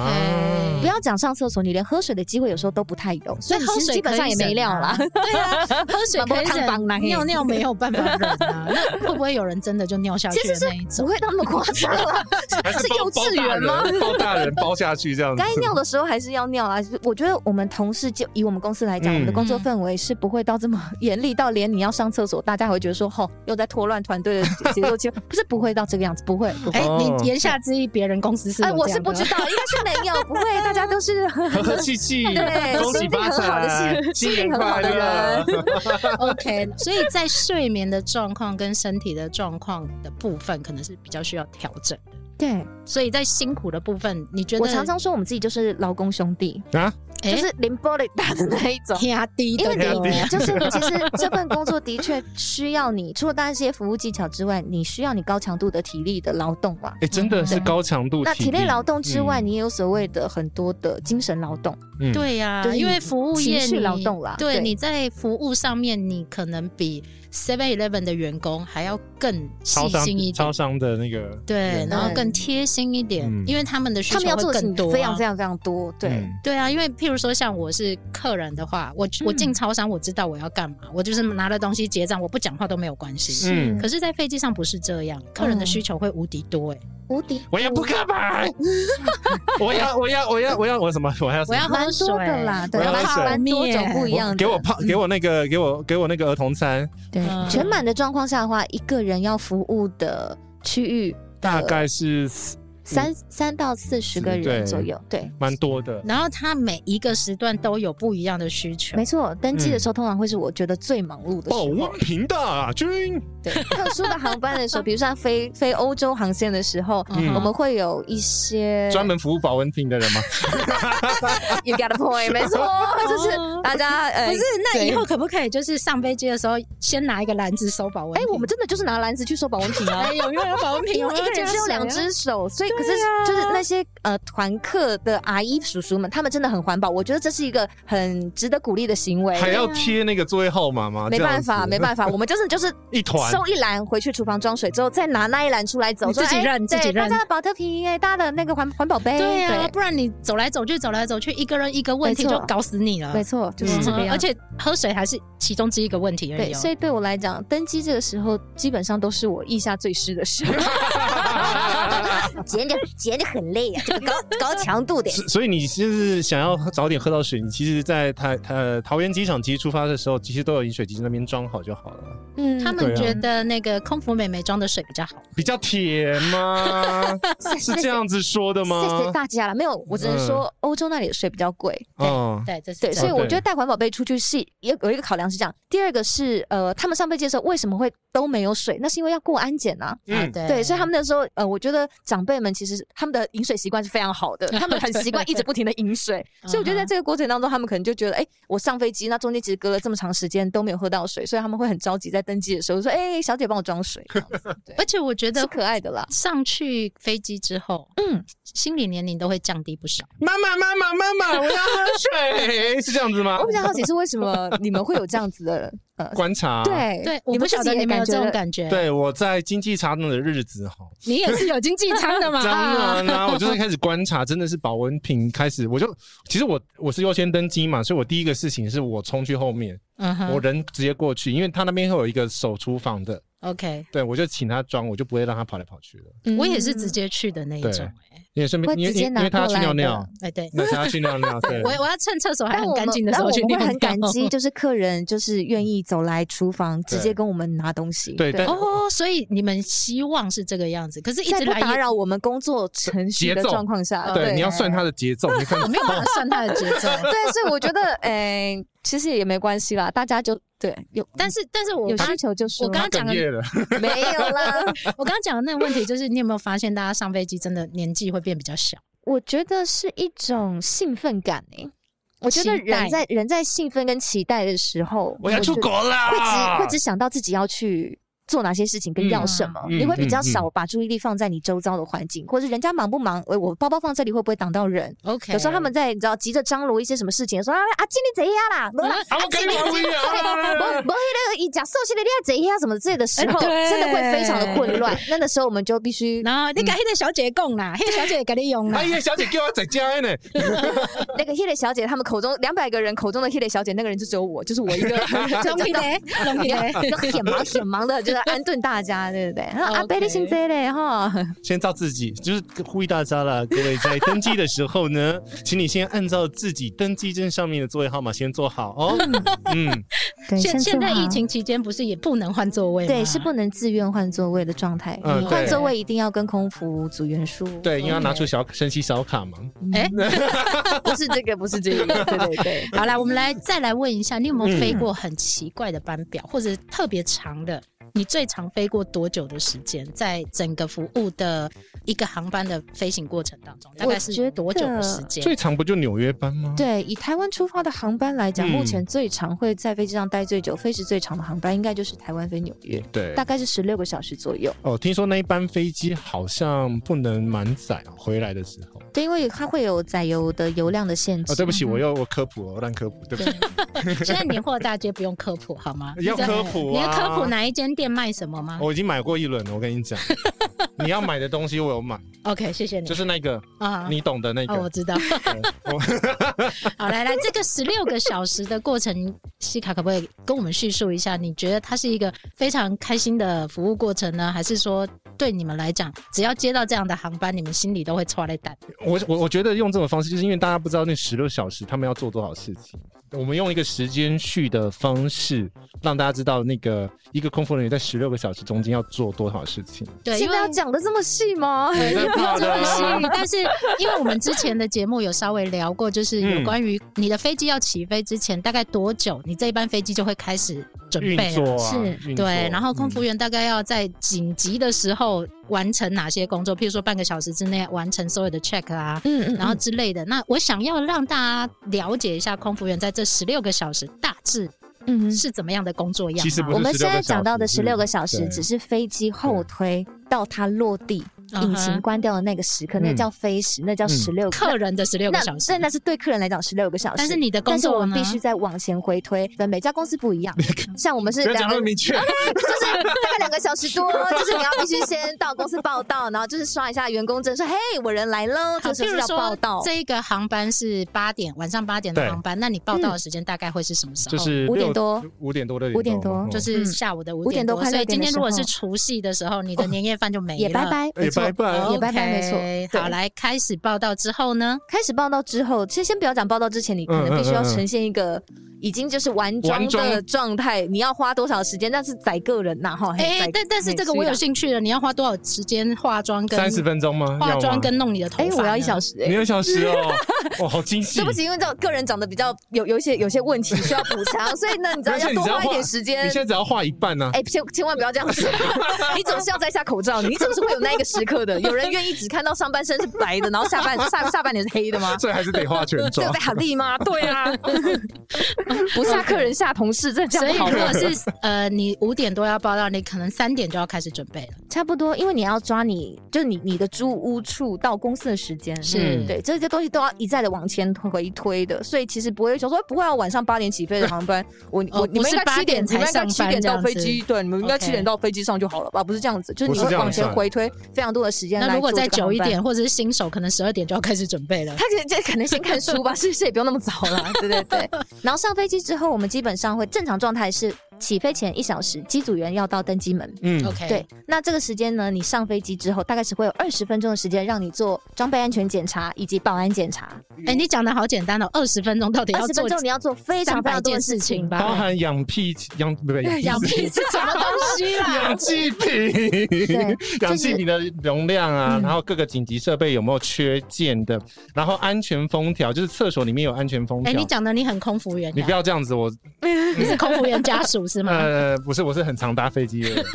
Speaker 1: 不要讲上厕所，你连喝水的机会有时候都不太有，所以其实基本上也没料啦。对啊，喝水 可以。
Speaker 2: 尿尿没有办法忍啊，那会不会有人真的就尿下去的那一种？
Speaker 1: 不会那么夸张啊，是幼稚园吗？
Speaker 6: 包大人包下去这样子。
Speaker 1: 该尿的时候还是要尿啊。我觉得我们同事就以我们公司来讲，我们的工作氛围是不会到这么严厉，到连你要上厕所，大家会觉得说，吼，又在拖乱团队的节奏就，不是不会到这个样子，不会。
Speaker 2: 哎，你言下之意，别人公司是？哎，
Speaker 1: 我是不知道，应该是没有，不会，大家都是
Speaker 6: 和和气气，
Speaker 1: 对，
Speaker 6: 恭喜发财，
Speaker 1: 心情很好的人。
Speaker 2: OK。所以在睡眠的状况跟身体的状况的部分，可能是比较需要调整的。
Speaker 1: 对，
Speaker 2: 所以在辛苦的部分，你觉得？
Speaker 1: 我常常说我们自己就是劳工兄弟啊，就是凌波的大的那一种，
Speaker 2: 压低，
Speaker 1: 因为你就是其实这份工作的确需要你，除了当然这些服务技巧之外，你需要你高强度的体力的劳动嘛。
Speaker 6: 哎，真的是高强度。
Speaker 1: 那体力劳动之外，你也有所谓的很多的精神劳动。
Speaker 2: 对呀，因为服务业
Speaker 1: 情绪劳动啦，
Speaker 2: 对，你在服务上面，你可能比 Seven Eleven 的员工还要更细心一点，
Speaker 6: 超商的那个
Speaker 2: 对，然后更贴心一点，因为他们的需求会更多，
Speaker 1: 非常非常非常多。对。
Speaker 2: 对啊，因为譬如说像我是客人的话，我我进超商，我知道我要干嘛，我就是拿了东西结账，我不讲话都没有关系。嗯，可是，在飞机上不是这样，客人的需求会无敌多哎，
Speaker 1: 无敌！
Speaker 6: 我 要扑克牌，我要我要我要我要我什么？我要
Speaker 2: 我要
Speaker 1: 蛮多的啦，对，
Speaker 6: 蛮
Speaker 1: 蛮多种不一样的。
Speaker 6: 给我泡，给我那个，给我给我那个儿童餐。
Speaker 1: 对，全满的状况下的话，一个人要服务的区域
Speaker 6: 大概是
Speaker 1: 三三到四十个人左右，对，
Speaker 3: 蛮多的。
Speaker 2: 然后他每一个时段都有不一样的需求。
Speaker 1: 没错，登机的时候通常会是我觉得最忙碌的时候。
Speaker 3: 保温瓶大军。
Speaker 1: 对，特殊的航班的时候，比如说飞飞欧洲航线的时候，我们会有一些
Speaker 3: 专门服务保温瓶的人吗？
Speaker 1: You got a point，没错，就是大家呃，
Speaker 2: 不是，那以后可不可以就是上飞机的时候先拿一个篮子收保温？
Speaker 1: 哎，我们真的就是拿篮子去收保温瓶啊！
Speaker 2: 有没有保温瓶？
Speaker 1: 因为一个人只有两只手，所以可是就是那些呃团客的阿姨叔叔们，他们真的很环保，我觉得这是一个很值得鼓励的行为。
Speaker 3: 还要贴那个座位号码吗？
Speaker 1: 没办法，没办法，我们就是就是
Speaker 3: 一团。
Speaker 1: 收一篮回去厨房装水之后，再拿那一篮出来走，
Speaker 2: 自己认自己认。大
Speaker 1: 家的保特瓶，哎，大家的那个环环保杯，
Speaker 2: 对啊，不然你走来走去，走来走去，一个人一个问题就搞死你了。
Speaker 1: 没错，就是这个样。
Speaker 2: 而且喝水还是其中之一个问题而已。
Speaker 1: 对，所以对我来讲，登机这个时候基本上都是我腋下最湿的时候。捡着捡着很累啊，高高强度的。
Speaker 3: 所以你就是想要早点喝到水，你其实，在台呃桃园机场其实出发的时候，其实都有饮水机那边装好就好了。
Speaker 2: 嗯，他们觉得那个空服美眉装的水比较好，
Speaker 3: 比较甜吗？是这样子说的吗？
Speaker 1: 谢谢大家了，没有，我只能说欧洲那里的水比较贵。
Speaker 2: 对对，这是
Speaker 1: 对，所以我觉得带环保杯出去是有有一个考量是这样。第二个是呃，他们上飞机的时候为什么会都没有水？那是因为要过安检啊。嗯，对，所以他们那时候呃，我觉得长辈们其实他们的饮水习惯是非常好的，他们很习惯一直不停的饮水。所以我觉得在这个过程当中，他们可能就觉得，哎，我上飞机那中间其实隔了这么长时间都没有喝到水，所以他们会很着急在登机的时候说，哎，小姐帮我装水。
Speaker 2: 而且我觉得
Speaker 1: 是可爱的啦。
Speaker 2: 上去飞机之后，嗯，心理年龄都会降低不少。
Speaker 3: 妈妈妈妈妈妈，我要喝水，是这样子吗？
Speaker 1: 我比较好奇是为什么你们会有这样子的。
Speaker 3: 观察
Speaker 1: 对
Speaker 2: 对，我不晓得你们有这种感觉。
Speaker 3: 对，我在经济舱的日子哈，
Speaker 2: 你也是有经济舱的吗？
Speaker 3: 当然啦，我就是开始观察，真的是保温瓶开始，我就其实我我是优先登机嘛，所以我第一个事情是我冲去后面，我人直接过去，因为他那边会有一个手厨房的
Speaker 2: ，OK，
Speaker 3: 对，我就请他装，我就不会让他跑来跑去了。
Speaker 2: 我也是直接去的那一种。
Speaker 3: 因为顺便，因为因为他要去尿尿，
Speaker 2: 哎对，
Speaker 3: 那他要去尿尿，对。
Speaker 2: 我我要趁厕所还很干净的时候去尿尿。
Speaker 1: 我很感激，就是客人就是愿意走来厨房直接跟我们拿东西。
Speaker 3: 对，
Speaker 2: 哦，所以你们希望是这个样子，可是一直
Speaker 1: 不打扰我们工作程序的状况下，
Speaker 3: 对，你要算他的节奏，你看
Speaker 2: 我没有办法算他的节奏。
Speaker 1: 对，所以我觉得，哎，其实也没关系啦，大家就对有，
Speaker 2: 但是但是我
Speaker 1: 有需求就是
Speaker 2: 我刚刚讲的
Speaker 1: 没有啦，
Speaker 2: 我刚刚讲的那个问题就是，你有没有发现大家上飞机真的年纪会变比较小？
Speaker 1: 我觉得是一种兴奋感诶、欸，我觉得人在人在兴奋跟期待的时候，
Speaker 3: 我要出国了，
Speaker 1: 会只会只想到自己要去。做哪些事情跟要什么，你会比较少把注意力放在你周遭的环境，或者人家忙不忙？我我包包放这里会不会挡到人？OK，有时候他们在你知道急着张罗一些什么事情，说啊阿金你怎样啦？
Speaker 3: 阿金你怎样？
Speaker 1: 不不，那个一讲寿星的你要怎样什么之类的时候，真的会非常的混乱。那个时候我们就必须，
Speaker 2: 然后你跟那个小姐讲啦，那个小姐给你用啦。
Speaker 3: 黑的小姐叫我在家呢。
Speaker 1: 那个小姐，他们口中两百个人口中的小姐，那个人就只有我，就是我一个。
Speaker 2: 龙皮雷，龙皮雷，
Speaker 1: 很忙很忙的，就是安顿大家。对不对？阿贝的姓这嘞哈，
Speaker 3: 先照自己，就是呼吁大家了。各位在登机的时候呢，请你先按照自己登机证上面的座位号码先坐好哦。嗯，
Speaker 2: 现现在疫情期间不是也不能换座位吗？
Speaker 1: 对，是不能自愿换座位的状态。嗯，换座位一定要跟空服组员说。
Speaker 3: 对，因为要拿出小升旗小卡嘛。
Speaker 2: 哎，
Speaker 1: 不是这个，不是这个。对对对。
Speaker 2: 好来，我们来再来问一下，你有没有飞过很奇怪的班表，或者特别长的？你最长飞过多久的时间？在整个服务的一个航班的飞行过程当中，大概是多久的时间？
Speaker 3: 最长不就纽约班吗？
Speaker 1: 对，以台湾出发的航班来讲，嗯、目前最长会在飞机上待最久、飞时最长的航班，应该就是台湾飞纽约，
Speaker 3: 对，
Speaker 1: 大概是十六个小时左右。
Speaker 3: 哦，听说那一班飞机好像不能满载回来的时候。
Speaker 1: 对，因为它会有载油的油量的限制。
Speaker 3: 哦，对不起，我又我科普了，我乱科普，对不起。
Speaker 2: 现在年货大街不用科普好吗？
Speaker 3: 要科普啊！
Speaker 2: 你要科普哪一间店卖什么吗？
Speaker 3: 我已经买过一轮了，我跟你讲，你要买的东西我有买。
Speaker 2: OK，谢谢你。
Speaker 3: 就是那个啊，你懂的那个。
Speaker 2: 哦，我知道。好，来来，这个十六个小时的过程，西卡可不可以跟我们叙述一下？你觉得它是一个非常开心的服务过程呢，还是说对你们来讲，只要接到这样的航班，你们心里都会剉咧等。
Speaker 3: 我我我觉得用这种方式，就是因为大家不知道那十六小时他们要做多少事情。我们用一个时间序的方式，让大家知道那个一个空服人员在十六个小时中间要做多少事情。
Speaker 2: 对，
Speaker 1: 因为要讲的这么细吗？
Speaker 2: 不要 这么细。但是因为我们之前的节目有稍微聊过，就是有关于你的飞机要起飞之前大概多久，你这一班飞机就会开始准备了。
Speaker 3: 啊、
Speaker 2: 是，对。然后空服员大概要在紧急的时候完成哪些工作？譬如说半个小时之内完成所有的 check 啊，嗯，嗯，然后之类的。那我想要让大家了解一下空服员在这十六个小时大致嗯是怎么样的工作样？
Speaker 3: 其实
Speaker 1: 我们现在讲到的十六个小时只是飞机后推到它落地。引擎关掉的那个时刻，那叫飞时，那叫十六个
Speaker 2: 客人的十六个小时。
Speaker 1: 那那是对客人来讲十六个小时。
Speaker 2: 但是你的工作，
Speaker 1: 我们必须再往前回推。每家公司不一样，像我们是两个，就是大概两个小时多，就是你要必须先到公司报到，然后就是刷一下员工证，说嘿，我人来了。就是要报到。
Speaker 2: 这个航班是八点，晚上八点的航班，那你报到的时间大概会是什么时候？
Speaker 3: 就是
Speaker 1: 五点多，
Speaker 3: 五点多的
Speaker 1: 五点多，
Speaker 2: 就是下午的五点多。所以今天如果是除夕的时候，你的年夜饭就没了，
Speaker 1: 也拜拜。
Speaker 3: 拜拜，
Speaker 2: 也
Speaker 1: 拜拜，没错。
Speaker 2: 好，来开始报道之后呢？
Speaker 1: 开始报道之后，其实先不要讲报道之前，你可能必须要呈现一个。已经就是完妆的状态，你要花多少时间？那是宰个人呐，哈。
Speaker 2: 哎，但但是这个我有兴趣了，你要花多少时间化妆跟
Speaker 3: 三十分钟吗？
Speaker 2: 化妆跟弄你的头发，
Speaker 1: 哎，我要一小时，
Speaker 3: 你一小时哦，哇，好惊喜。
Speaker 1: 对不起，因为这个人长得比较有有一些有些问题需要补偿，所以呢，你知道要多花一点时间。
Speaker 3: 你现在只要画一半呢？
Speaker 1: 哎，千千万不要这样子，你总是要摘下口罩，你总是会有那一个时刻的。有人愿意只看到上半身是白的，然后下半下下半脸是黑的吗？
Speaker 3: 所以还是得化全妆。
Speaker 1: 这个在好利吗？对啊，不下客人。下同事，这这样好。
Speaker 2: 所以如果是呃，你五点多要报到，你可能三点就要开始准备了。
Speaker 1: 差不多，因为你要抓你，就是你你的租屋处到公司的时间，
Speaker 2: 是
Speaker 1: 对这些东西都要一再的往前回推的，所以其实不会说说不会要晚上八点起飞的航班，我我你们应该七点才上七点到飞机，对，你们应该七点到飞机上就好了吧？不是这样子，就是你会往前回推非常多的时间。
Speaker 2: 那如果再久一点，或者是新手，可能十二点就要开始准备了。
Speaker 1: 他这这可能先看书吧，是不是也不用那么早了？对对对。然后上飞机之后，我们基本上会正常状态是。起飞前一小时，机组员要到登机门。
Speaker 2: 嗯，OK。
Speaker 1: 对，那这个时间呢，你上飞机之后，大概是会有二十分钟的时间让你做装备安全检查以及保安检查。
Speaker 2: 哎、欸，你讲的好简单哦，二十分钟到底要做？二十
Speaker 1: 分钟你要做非常非常多的事情吧？
Speaker 3: 包含氧气、氧不对，
Speaker 2: 氧气是什么东西啦？
Speaker 3: 氧气瓶，氧 气瓶的容量啊，然后各个紧急设备有没有缺件的，然后安全封条，就是厕所里面有安全封条。
Speaker 2: 哎、欸，你讲的你很空服员，
Speaker 3: 你不要这样子，我
Speaker 2: 你是空服员家属。是吗？
Speaker 3: 呃，不是，我是很常搭飞机的。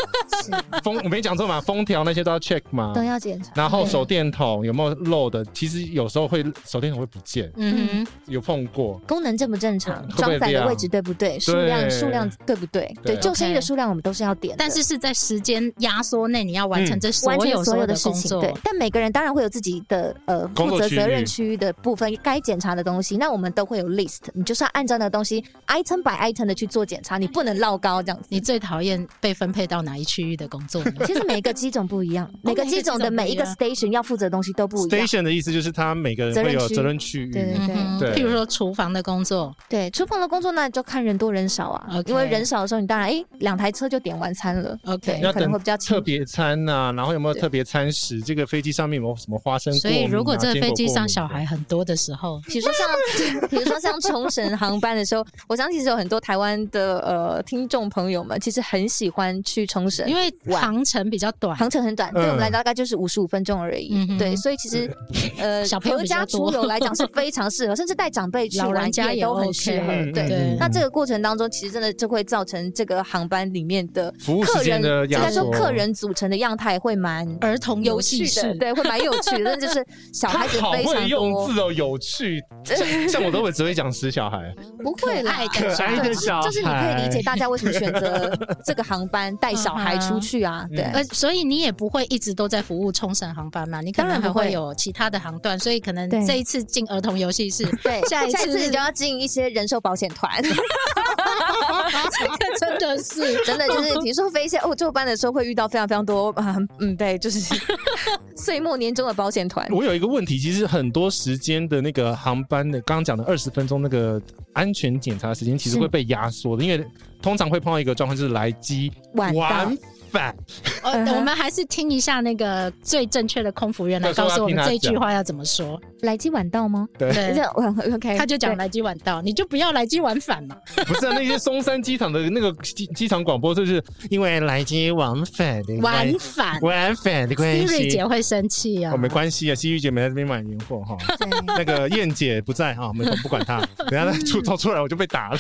Speaker 3: 封我没讲错嘛？封条那些都要 check 嘛？
Speaker 1: 都要检查。
Speaker 3: 然后手电筒有没有漏的？其实有时候会手电筒会不见。嗯哼，有碰过。
Speaker 1: 功能正不正常？装载的位置对不对？数量数量对不对？对，救生衣的数量我们都是要点。
Speaker 2: 但是是在时间压缩内，你要完成这所有所有的事情。
Speaker 1: 对，但每个人当然会有自己的呃负责责任区域的部分，该检查的东西，那我们都会有 list。你就是要按照那个东西 item by item 的去做检查，你不能绕高这样子。
Speaker 2: 你最讨厌被分配到哪一区域的工作呢？
Speaker 1: 其实每一个机种不一样，每个机种的每一个 station 要负责的东西都不一样。
Speaker 3: station 的意思就是他每个人会有责任区域。
Speaker 1: 对对对，
Speaker 2: 譬如说厨房的工作，
Speaker 1: 对厨房的工作那就看人多人少啊。因为人少的时候，你当然哎两台车就点完餐了。
Speaker 2: OK，
Speaker 1: 可能会比较
Speaker 3: 特别餐呐，然后有没有特别餐食？这个飞机上面有没有什么花生？
Speaker 2: 所以如果这个飞机上小孩很多的时候，
Speaker 1: 比如说像 比如说像冲绳航班的时候，我相信其实有很多台湾的呃听众朋友们其实很喜欢去冲绳，
Speaker 2: 因为航程比较短，
Speaker 1: 航程很短，对我们来讲大概就是五十五分钟而已。对，所以其实 呃，小朋友家出游来讲是非常适合，甚至带长辈去玩家也都很适合。对，那这个过程当中，其实真的就会造成这个航班里面的
Speaker 3: 服务时间的，应该说
Speaker 1: 客人组成的样态会蛮
Speaker 2: 儿童游戏的，
Speaker 1: 对，会蛮有趣的。但就是小孩子非常
Speaker 3: 用字哦，有趣。像我都会只会讲死小孩，
Speaker 1: 不会啦，
Speaker 3: 可爱的小孩，
Speaker 1: 就是你可以理解大家为什么选择 这个航班带小孩出去啊。对，
Speaker 2: 呃，所以你也不会一直都在服务冲绳航班嘛？你可能还会有其他的航段，所以可能这一次进儿童游戏室，
Speaker 1: 对，下一次你就要进一些人寿保险团。
Speaker 2: 这 个真的是，
Speaker 1: 真的就是，比如说飞一些欧洲班的时候，会遇到非常非常多啊，嗯，对，就是 岁末年终的保险团。
Speaker 3: 我有一个问题，其实很多时间的那个航班的，刚刚讲的二十分钟那个安全检查时间，其实会被压缩的，因为通常会碰到一个状况，就是来机晚。返。
Speaker 2: 呃，我们还是听一下那个最正确的空服员来告诉我们这句话要怎么说。
Speaker 1: 来机晚到吗？
Speaker 3: 对，
Speaker 2: 对
Speaker 1: ，OK，
Speaker 2: 他就讲来机晚到，你就不要来机晚返嘛。
Speaker 3: 不是啊，那些松山机场的那个机机场广播就是因为来机往返的
Speaker 2: 往返
Speaker 3: 晚返的关系。
Speaker 2: Siri 姐会生气啊。
Speaker 3: 哦，没关系啊，西域姐没在这边买年货哈。那个燕姐不在哈，我们不管她，等下她出 走出来我就被打了。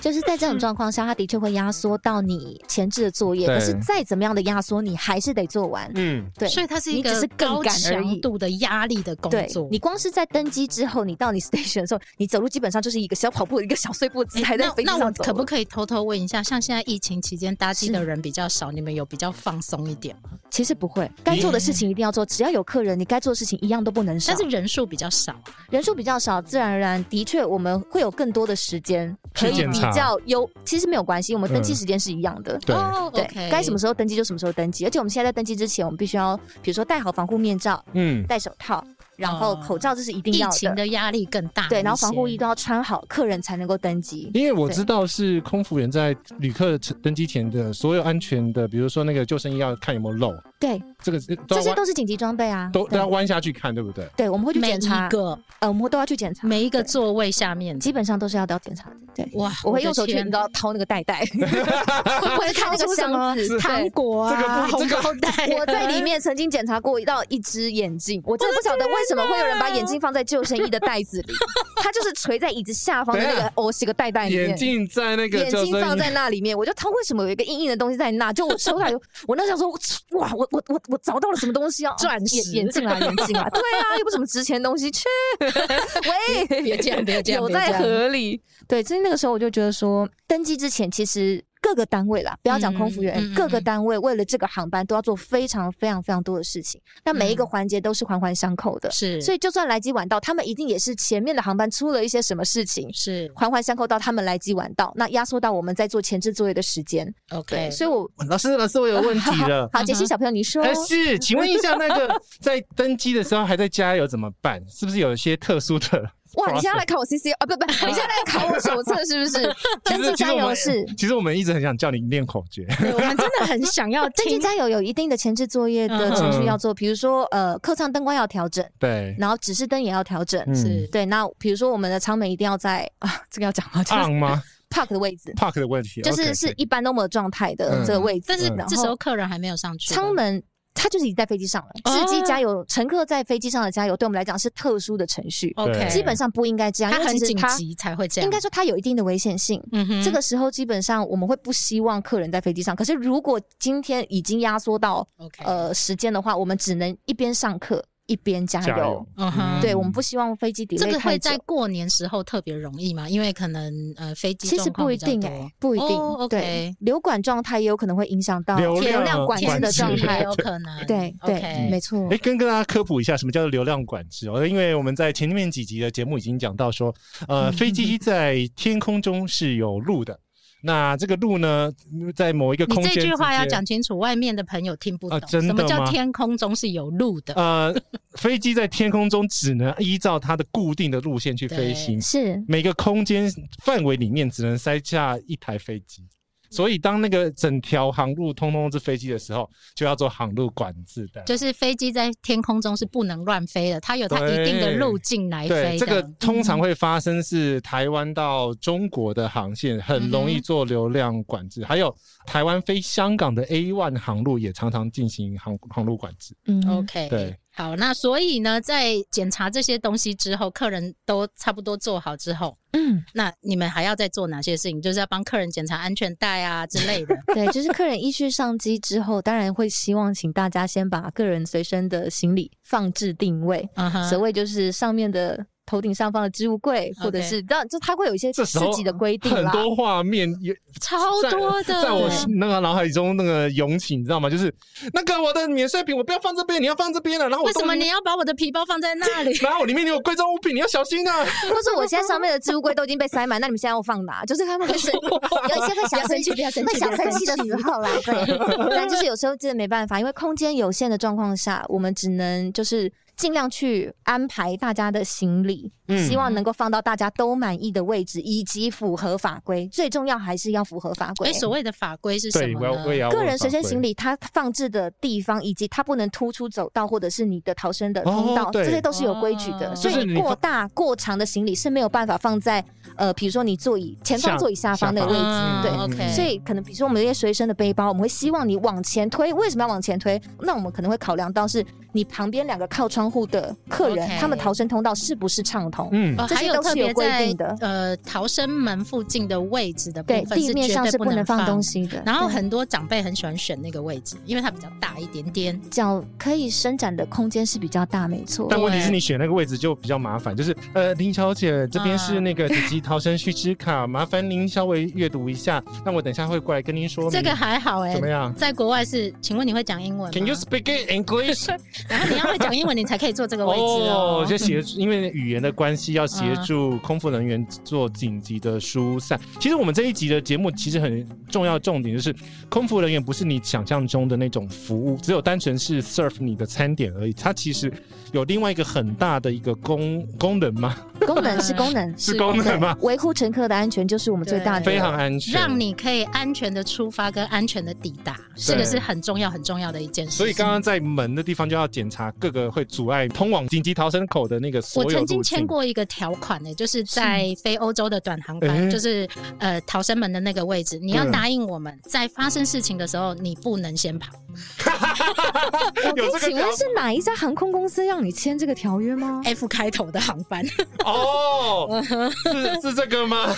Speaker 1: 就是在这种状况下，他的确会压缩到你前置的作业，可是再怎么样的压缩，你还是得做完。嗯，对，
Speaker 2: 所以它是一个是高强度的压力的工作。
Speaker 1: 你光是在登机之后，你到你 station 的时候，你走路基本上就是一个小跑步、一个小碎步姿态在飞机上走。
Speaker 2: 可不可以偷偷问一下，像现在疫情期间搭机的人比较少，你们有比较放松一点吗？
Speaker 1: 其实不会，该做的事情一定要做，只要有客人，你该做的事情一样都不能少。
Speaker 2: 但是人数比较少，
Speaker 1: 人数比较少，自然而然的确我们会有更多的时间可以比较优。其实没有关系，我们登记时间是一样的。
Speaker 3: 嗯、
Speaker 1: 对对，该什么时候登记就什么时候登记。而且我们现在在登记之前，我们必须要，比如说戴好防护面罩，嗯，戴手套。然后口罩这是一定要的，
Speaker 2: 疫情的压力更大。
Speaker 1: 对，然后防护衣都要穿好，客人才能够登机。
Speaker 3: 因为我知道是空服员在旅客登机前的所有安全的，比如说那个救生衣要看有没有漏。
Speaker 1: 对，
Speaker 3: 这个
Speaker 1: 这些都是紧急装备啊，
Speaker 3: 都都要弯下去看，对不对？
Speaker 1: 对，我们会去检查。
Speaker 2: 每一个
Speaker 1: 呃，我们都要去检查
Speaker 2: 每一个座位下面，
Speaker 1: 基本上都是要都要检查的。对，哇，我会用手去，你知道掏那个袋袋，会不会看那个箱子
Speaker 2: 糖果啊、红包袋？
Speaker 1: 我在里面曾经检查过一到一只眼镜，我真的不晓得为什么会有人把眼镜放在救生衣的袋子里，它就是垂在椅子下方的那个哦，是个袋袋里面。
Speaker 3: 眼镜在那个
Speaker 1: 眼镜放在那里面，我就他为什么有一个硬硬的东西在那？就我抽出来，我那时候说哇，我我我我找到了什么东西啊？
Speaker 2: 钻石
Speaker 1: 眼镜啊，眼镜啊，对啊，又不是什么值钱东西，去喂，
Speaker 2: 别这样，别这样，
Speaker 1: 有在河里。对，所以那个时候我就觉得说，登机之前其实。各个单位啦，不要讲空服员，嗯嗯嗯、各个单位为了这个航班都要做非常非常非常多的事情，那每一个环节都是环环相扣的。是，所以就算来机晚到，他们一定也是前面的航班出了一些什么事情，是环环相扣到他们来机晚到，那压缩到我们在做前置作业的时间。OK，所以我
Speaker 3: 老师老师我有问题了。
Speaker 1: 好，杰西小朋友你说。
Speaker 3: 是，请问一下，那个 在登机的时候还在加油怎么办？是不是有一些特殊的？
Speaker 1: 哇！你现在来考我 CC 啊？不不，你现在来考我手册是不是？登机加油是。
Speaker 3: 其实我们一直很想叫你念口诀。
Speaker 2: 对，我们真的很 想要。
Speaker 1: 登机加油有一定的前置作业的程序要做，比如说呃，客舱灯光要调整，
Speaker 3: 对，
Speaker 1: 然后指示灯也要调整，是对。那比如说我们的舱门一定要在啊，这个要讲吗？
Speaker 3: 胖吗
Speaker 1: ？Park 的位置
Speaker 3: ，Park 的问题，
Speaker 1: 就是是一般都没有状态的这个位置。
Speaker 2: 但是这时候客人还没有上去，
Speaker 1: 舱门。他就是已经在飞机上了，司机加油，乘客在飞机上的加油，对我们来讲是特殊的程序。OK，基本上不应该这样，
Speaker 2: 因为很紧急才会这样。
Speaker 1: 应该说它有一定的危险性。嗯哼，这个时候基本上我们会不希望客人在飞机上。可是如果今天已经压缩到 OK 呃时间的话，我们只能一边上课。一边加油，嗯哼，对，我们不希望飞机 delay
Speaker 2: 这个会在过年时候特别容易嘛？因为可能呃飞机
Speaker 1: 其实不一定哎，不一定。OK，流管状态也有可能会影响到
Speaker 3: 流
Speaker 1: 量管制的状态，
Speaker 2: 有可能。
Speaker 1: 对对，没错。
Speaker 3: 哎，跟跟大家科普一下，什么叫做流量管制哦？因为我们在前面几集的节目已经讲到说，呃，飞机在天空中是有路的。那这个路呢，在某一个空间，
Speaker 2: 你这句话要讲清楚，外面的朋友听不懂。什么叫天空中是有路的？
Speaker 3: 呃，飞机在天空中只能依照它的固定的路线去飞行，
Speaker 1: 是
Speaker 3: 每个空间范围里面只能塞下一台飞机。所以，当那个整条航路通通是飞机的时候，就要做航路管制的。
Speaker 2: 就是飞机在天空中是不能乱飞的，它有它一定的路径来
Speaker 3: 飞这个通常会发生是台湾到中国的航线很容易做流量管制，嗯、还有台湾飞香港的 A1 航路也常常进行航航路管制。
Speaker 2: 嗯，OK，
Speaker 3: 对。
Speaker 2: 好，那所以呢，在检查这些东西之后，客人都差不多做好之后，嗯，那你们还要再做哪些事情？就是要帮客人检查安全带啊之类的。
Speaker 1: 对，就是客人依序上机之后，当然会希望请大家先把个人随身的行李放置定位，所谓就是上面的。头顶上方的置物柜，或者是这样，就它会有一些自己的规定，
Speaker 3: 很多画面有
Speaker 2: 超多的，
Speaker 3: 在我那个脑海中那个涌起，你知道吗？就是那个我的免税品，我不要放这边，你要放这边了。然后为
Speaker 2: 什么你要把我的皮包放在那里？
Speaker 3: 然后里面你有贵重物品，你要小心啊！
Speaker 1: 或者我现在上面的置物柜都已经被塞满，那你们现在要放哪？就是他们会生，有一些会小生气，会小生气的时候啦。对，但就是有时候真的没办法，因为空间有限的状况下，我们只能就是。尽量去安排大家的行李，希望能够放到大家都满意的位置，以及符合法规。最重要还是要符合法规。
Speaker 2: 哎，所谓的法规是什么呢？
Speaker 1: 个人随身行李它放置的地方，以及它不能突出走道或者是你的逃生的通道，这些都是有规矩的。所以过大过长的行李是没有办法放在呃，比如说你座椅前方座椅下方的位置。对，OK。所以可能比如说我们这些随身的背包，我们会希望你往前推。为什么要往前推？那我们可能会考量到是你旁边两个靠窗户的客人，他们逃生通道是不是畅通？嗯，这些都是有规定的。
Speaker 2: 呃，逃生门附近的位置的部分，
Speaker 1: 地面上是不能放东西的。
Speaker 2: 然后很多长辈很喜欢选那个位置，因为它比较大一点点，
Speaker 1: 脚可以伸展的空间是比较大，没错。
Speaker 3: 但问题是你选那个位置就比较麻烦，就是呃，林小姐这边是那个紧急逃生须知卡，麻烦您稍微阅读一下。那我等一下会过来跟您说。
Speaker 2: 这个还好哎，
Speaker 3: 怎么样？
Speaker 2: 在国外是，请问你会讲英文吗
Speaker 3: ？Can you speak English？
Speaker 2: 然后你要会讲英文，你才可以坐这个位置哦。
Speaker 3: 就写，因为语言的关系，要协助空服人员做紧急的疏散。其实我们这一集的节目其实很重要，重点就是空服人员不是你想象中的那种服务，只有单纯是 serve 你的餐点而已。它其实有另外一个很大的一个功功能吗？
Speaker 1: 功能是功能
Speaker 3: 是功能吗？
Speaker 1: 维护乘客的安全就是我们最大的，
Speaker 3: 非常安全，
Speaker 2: 让你可以安全的出发跟安全的抵达，这个是很重要很重要的一件事。
Speaker 3: 所以刚刚在门的地方就要检查各个会阻碍通往紧急逃生口的那个所有。
Speaker 2: 我曾经签过一个条款呢，就是在非欧洲的短航班，就是呃逃生门的那个位置，你要答应我们在发生事情的时候，你不能先跑。
Speaker 1: 请问是哪一家航空公司让你签这个条约吗
Speaker 2: ？F 开头的航班。
Speaker 3: 哦，是是这个吗？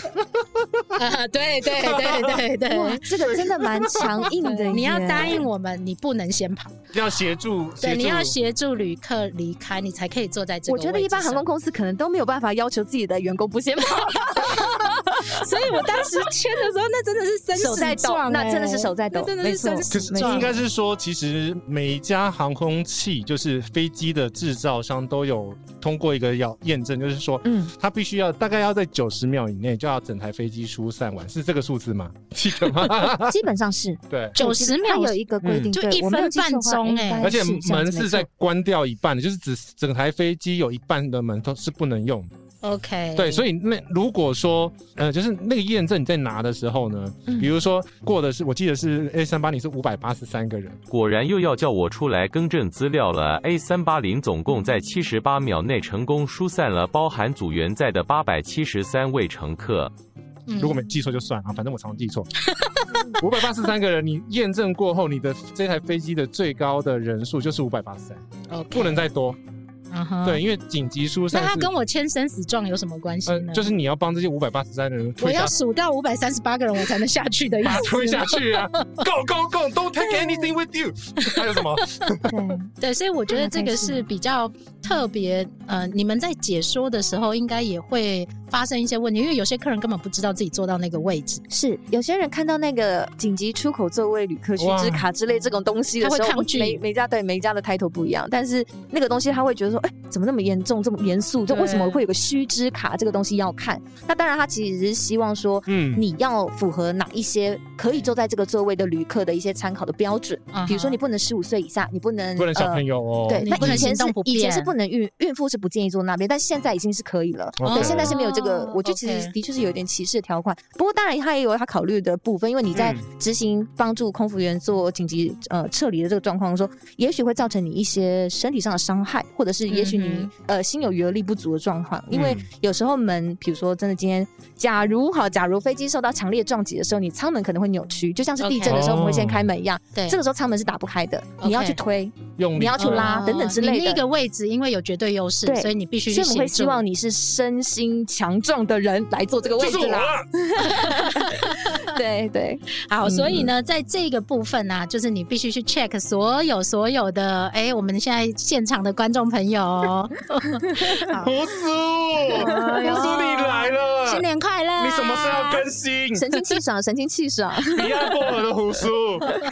Speaker 2: 啊，对对对对对，
Speaker 1: 哇，这个真的蛮强硬的。
Speaker 2: 你要答应我们，你不能先跑，
Speaker 3: 要协助。
Speaker 2: 对，你要协助旅客离开，你才可以坐在这个。
Speaker 1: 我觉得一般航空公司可能都没有办法要求自己的员工不先跑。
Speaker 2: 所以我当时签的时候，那真的是手在抖，
Speaker 1: 那真的是手在抖，
Speaker 2: 真的是生死状。
Speaker 3: 应该是说，其实每一家航空器，就是飞机的制造商都有通过一个要验证，就是说，嗯，它必须要大概要在九十秒以内就要整台飞机疏散完，是这个数字吗？记得吗？
Speaker 1: 基本上是
Speaker 3: 对，
Speaker 2: 九十秒
Speaker 1: 有一个规定，
Speaker 2: 就一分半钟哎，
Speaker 3: 而且门是在关掉一半的，就是只整台飞机有一半的门都是不能用的。
Speaker 2: OK，
Speaker 3: 对，所以那如果说，呃，就是那个验证你在拿的时候呢，嗯、比如说过的是，我记得是 A 三八零是五百八十三个人，
Speaker 7: 果然又要叫我出来更正资料了。A 三八零总共在七十八秒内成功疏散了包含组员在的八百七十三位乘客。
Speaker 3: 嗯、如果没记错就算啊，反正我常常记错。五百八十三个人，你验证过后，你的这台飞机的最高的人数就是五百八十三不能再多。Uh. 对，因为紧急疏散，
Speaker 2: 那他跟我签生死状有什么关系呢？
Speaker 3: 呃、就是你要帮这些五百八十三的人，
Speaker 2: 我要数到五百三十八个人，我才能下去的意思。
Speaker 3: 推下去啊！Go go go！Don't take anything with you。还有什么？
Speaker 2: 对对，所以我觉得这个是比较特别。呃，你们在解说的时候，应该也会发生一些问题，因为有些客人根本不知道自己坐到那个位置。
Speaker 1: 是，有些人看到那个紧急出口座位旅客须知卡之类这种东西的时候，他会抗拒。每每家对每家的 title 不一样，但是那个东西他会觉得说。哎，怎么那么严重，这么严肃？就为什么会有个须知卡这个东西要看？那当然，他其实是希望说，嗯，你要符合哪一些可以坐在这个座位的旅客的一些参考的标准。比如说，你不能十五岁以下，你不能
Speaker 3: 不能小朋友哦。
Speaker 1: 对，那以前是以前是不能孕孕妇是不建议坐那边，但现在已经是可以了。对，现在是没有这个，我觉得其实的确是有点歧视的条款。不过当然，他也有他考虑的部分，因为你在执行帮助空服员做紧急呃撤离的这个状况说，也许会造成你一些身体上的伤害，或者是也许你呃。心有余而力不足的状况，因为有时候门，比如说真的今天，假如好，假如飞机受到强烈撞击的时候，你舱门可能会扭曲，就像是地震的时候我们会先开门一样。对，这个时候舱门是打不开的，你要去推，用你要去拉等等之类的。
Speaker 2: 你那个位置因为有绝对优势，所以你必须。
Speaker 1: 所以我们会希望你是身心强壮的人来做这个位置啦。对对，
Speaker 2: 好，所以呢，在这个部分呢，就是你必须去 check 所有所有的，哎，我们现在现场的观众朋友。
Speaker 3: 胡叔，胡叔你来了，
Speaker 2: 新年快乐！
Speaker 3: 你什么时候要更新？
Speaker 1: 神清气爽，神清气爽。
Speaker 3: 彼岸薄荷的胡叔，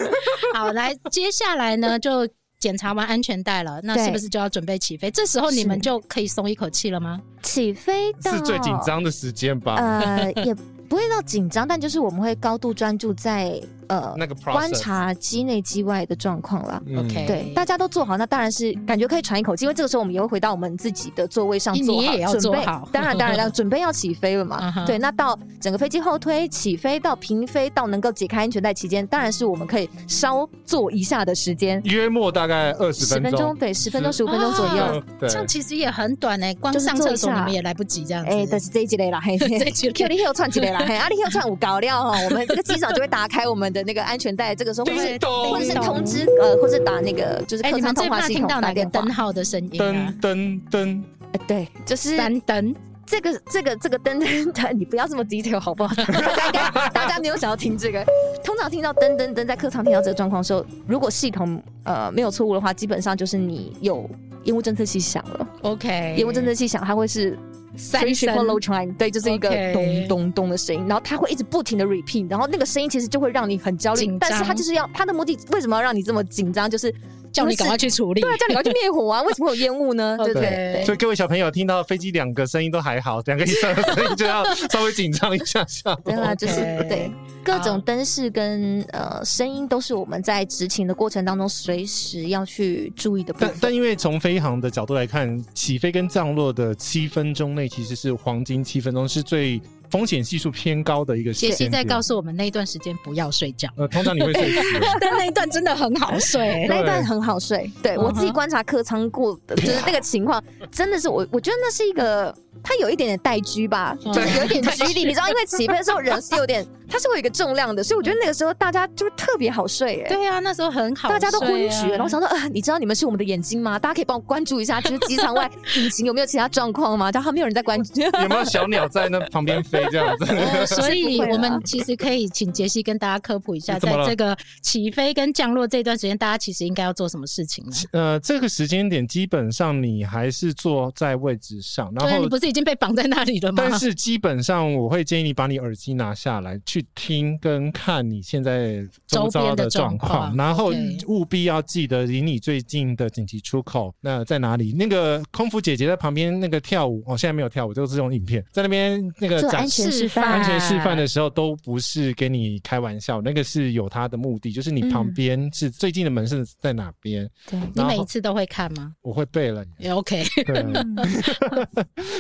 Speaker 2: 好，来，接下来呢，就检查完安全带了，那是不是就要准备起飞？这时候你们就可以松一口气了吗？
Speaker 1: 起飞
Speaker 3: 是最紧张的时间吧？
Speaker 1: 呃，也不会到紧张，但就是我们会高度专注在呃
Speaker 3: 那个
Speaker 1: 观察机内机外的状况啦。
Speaker 2: OK，
Speaker 1: 对，大家都做好，那当然是感觉可以喘一口气，因为这个时候我们也会回到我们自己的座位上做好，
Speaker 2: 你也要做好。
Speaker 1: 当然，当然要准备要起飞了嘛。对，那到整个飞机后推起飞到平飞到能够解开安全带期间，当然是我们可以稍坐一下的时间，
Speaker 3: 约莫大概二十分钟，十分钟，
Speaker 1: 对，十分钟十五分钟左右。
Speaker 2: 这样其实也很短呢，光上厕所你们也来不及这样子。
Speaker 1: 哎，但是这一集来了，嘿，这一集你又串起来了，嘿，啊，你又串五高料哈，我们这个机长就会打开我们的那个安全带，这个时候会或者是通知呃，或是打那个就是客舱通话系统打电话。
Speaker 2: 灯号的声音，
Speaker 3: 灯灯灯，
Speaker 1: 对，就是
Speaker 2: 三灯。
Speaker 1: 这个这个这个噔噔噔，你不要这么 detail 好不好？大家大家没有想要听这个。通常听到噔噔噔，在客舱听到这个状况的时候，如果系统呃没有错误的话，基本上就是你有烟雾侦测器响了。
Speaker 2: OK，
Speaker 1: 烟雾侦测器响，它会是三声 low chime，对，就是一个咚咚咚的声音，然后它会一直不停的 repeat，然后那个声音其实就会让你很焦虑，但是它就是要它的目的，为什么要让你这么紧张？就是。
Speaker 2: 叫你赶快去处理，
Speaker 1: 对，叫你赶快去灭火啊！为什么有烟雾呢？对不对？
Speaker 3: 所以各位小朋友听到飞机两个声音都还好，两个以上的声音就要稍微紧张一下下。
Speaker 1: 对啊，就是对各种灯饰跟呃声音都是我们在执勤的过程当中随时要去注意的部分。
Speaker 3: 但但因为从飞航的角度来看，起飞跟降落的七分钟内其实是黄金七分钟，是最。风险系数偏高的一个时间，
Speaker 2: 杰西在告诉我们那一段时间不要睡觉。
Speaker 3: 呃，通常你会睡，
Speaker 2: 但那一段真的很好睡，
Speaker 1: 那一段很好睡。对，我自己观察客舱过的，就是那个情况，真的是我，我觉得那是一个。它有一点点待机吧，就是有一点居力，你知道，因为起飞的时候人是有点，它是会有一个重量的，所以我觉得那个时候大家就是特别好睡，哎，
Speaker 2: 对啊，那时候很好，
Speaker 1: 大家都昏厥，然后想说，呃，你知道你们是我们的眼睛吗？大家可以帮我关注一下，就是机场外引擎有没有其他状况吗？然后没有人在关注，
Speaker 3: 有没有小鸟在那旁边飞这样子？
Speaker 2: 所以我们其实可以请杰西跟大家科普一下，在这个起飞跟降落这段时间，大家其实应该要做什么事情呢？
Speaker 3: 呃，这个时间点基本上你还是坐在位置上，然后
Speaker 2: 你不是已经被绑在那里了吗？
Speaker 3: 但是基本上，我会建议你把你耳机拿下来，去听跟看你现在周遭的状况，然后务必要记得离你最近的紧急出口那在哪里？那个空服姐姐在旁边那个跳舞，哦，现在没有跳舞，就是用影片在那边那个
Speaker 1: 安全示范、
Speaker 3: 安全示范的时候，都不是给你开玩笑，那个是有他的目的，就是你旁边是最近的门是在哪边？
Speaker 2: 对，你每一次都会看吗？
Speaker 3: 我会背了，
Speaker 2: 也 OK，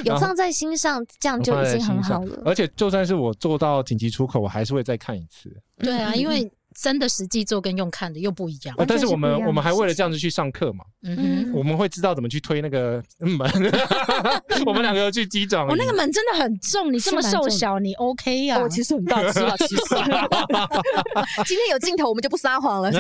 Speaker 1: 有 放在心上。这样就已经很好了。
Speaker 3: 而且，就算是我做到紧急出口，我还是会再看一次。
Speaker 2: 对啊，因为。真的实际做跟用看的又不一样，
Speaker 3: 但是我们我们还为了这样子去上课嘛，嗯哼，我们会知道怎么去推那个门，我们两个去机长，
Speaker 2: 我那个门真的很重，你这么瘦小，你 OK 呀？
Speaker 1: 我其实很大只啊，其实。今天有镜头，我们就不撒谎了，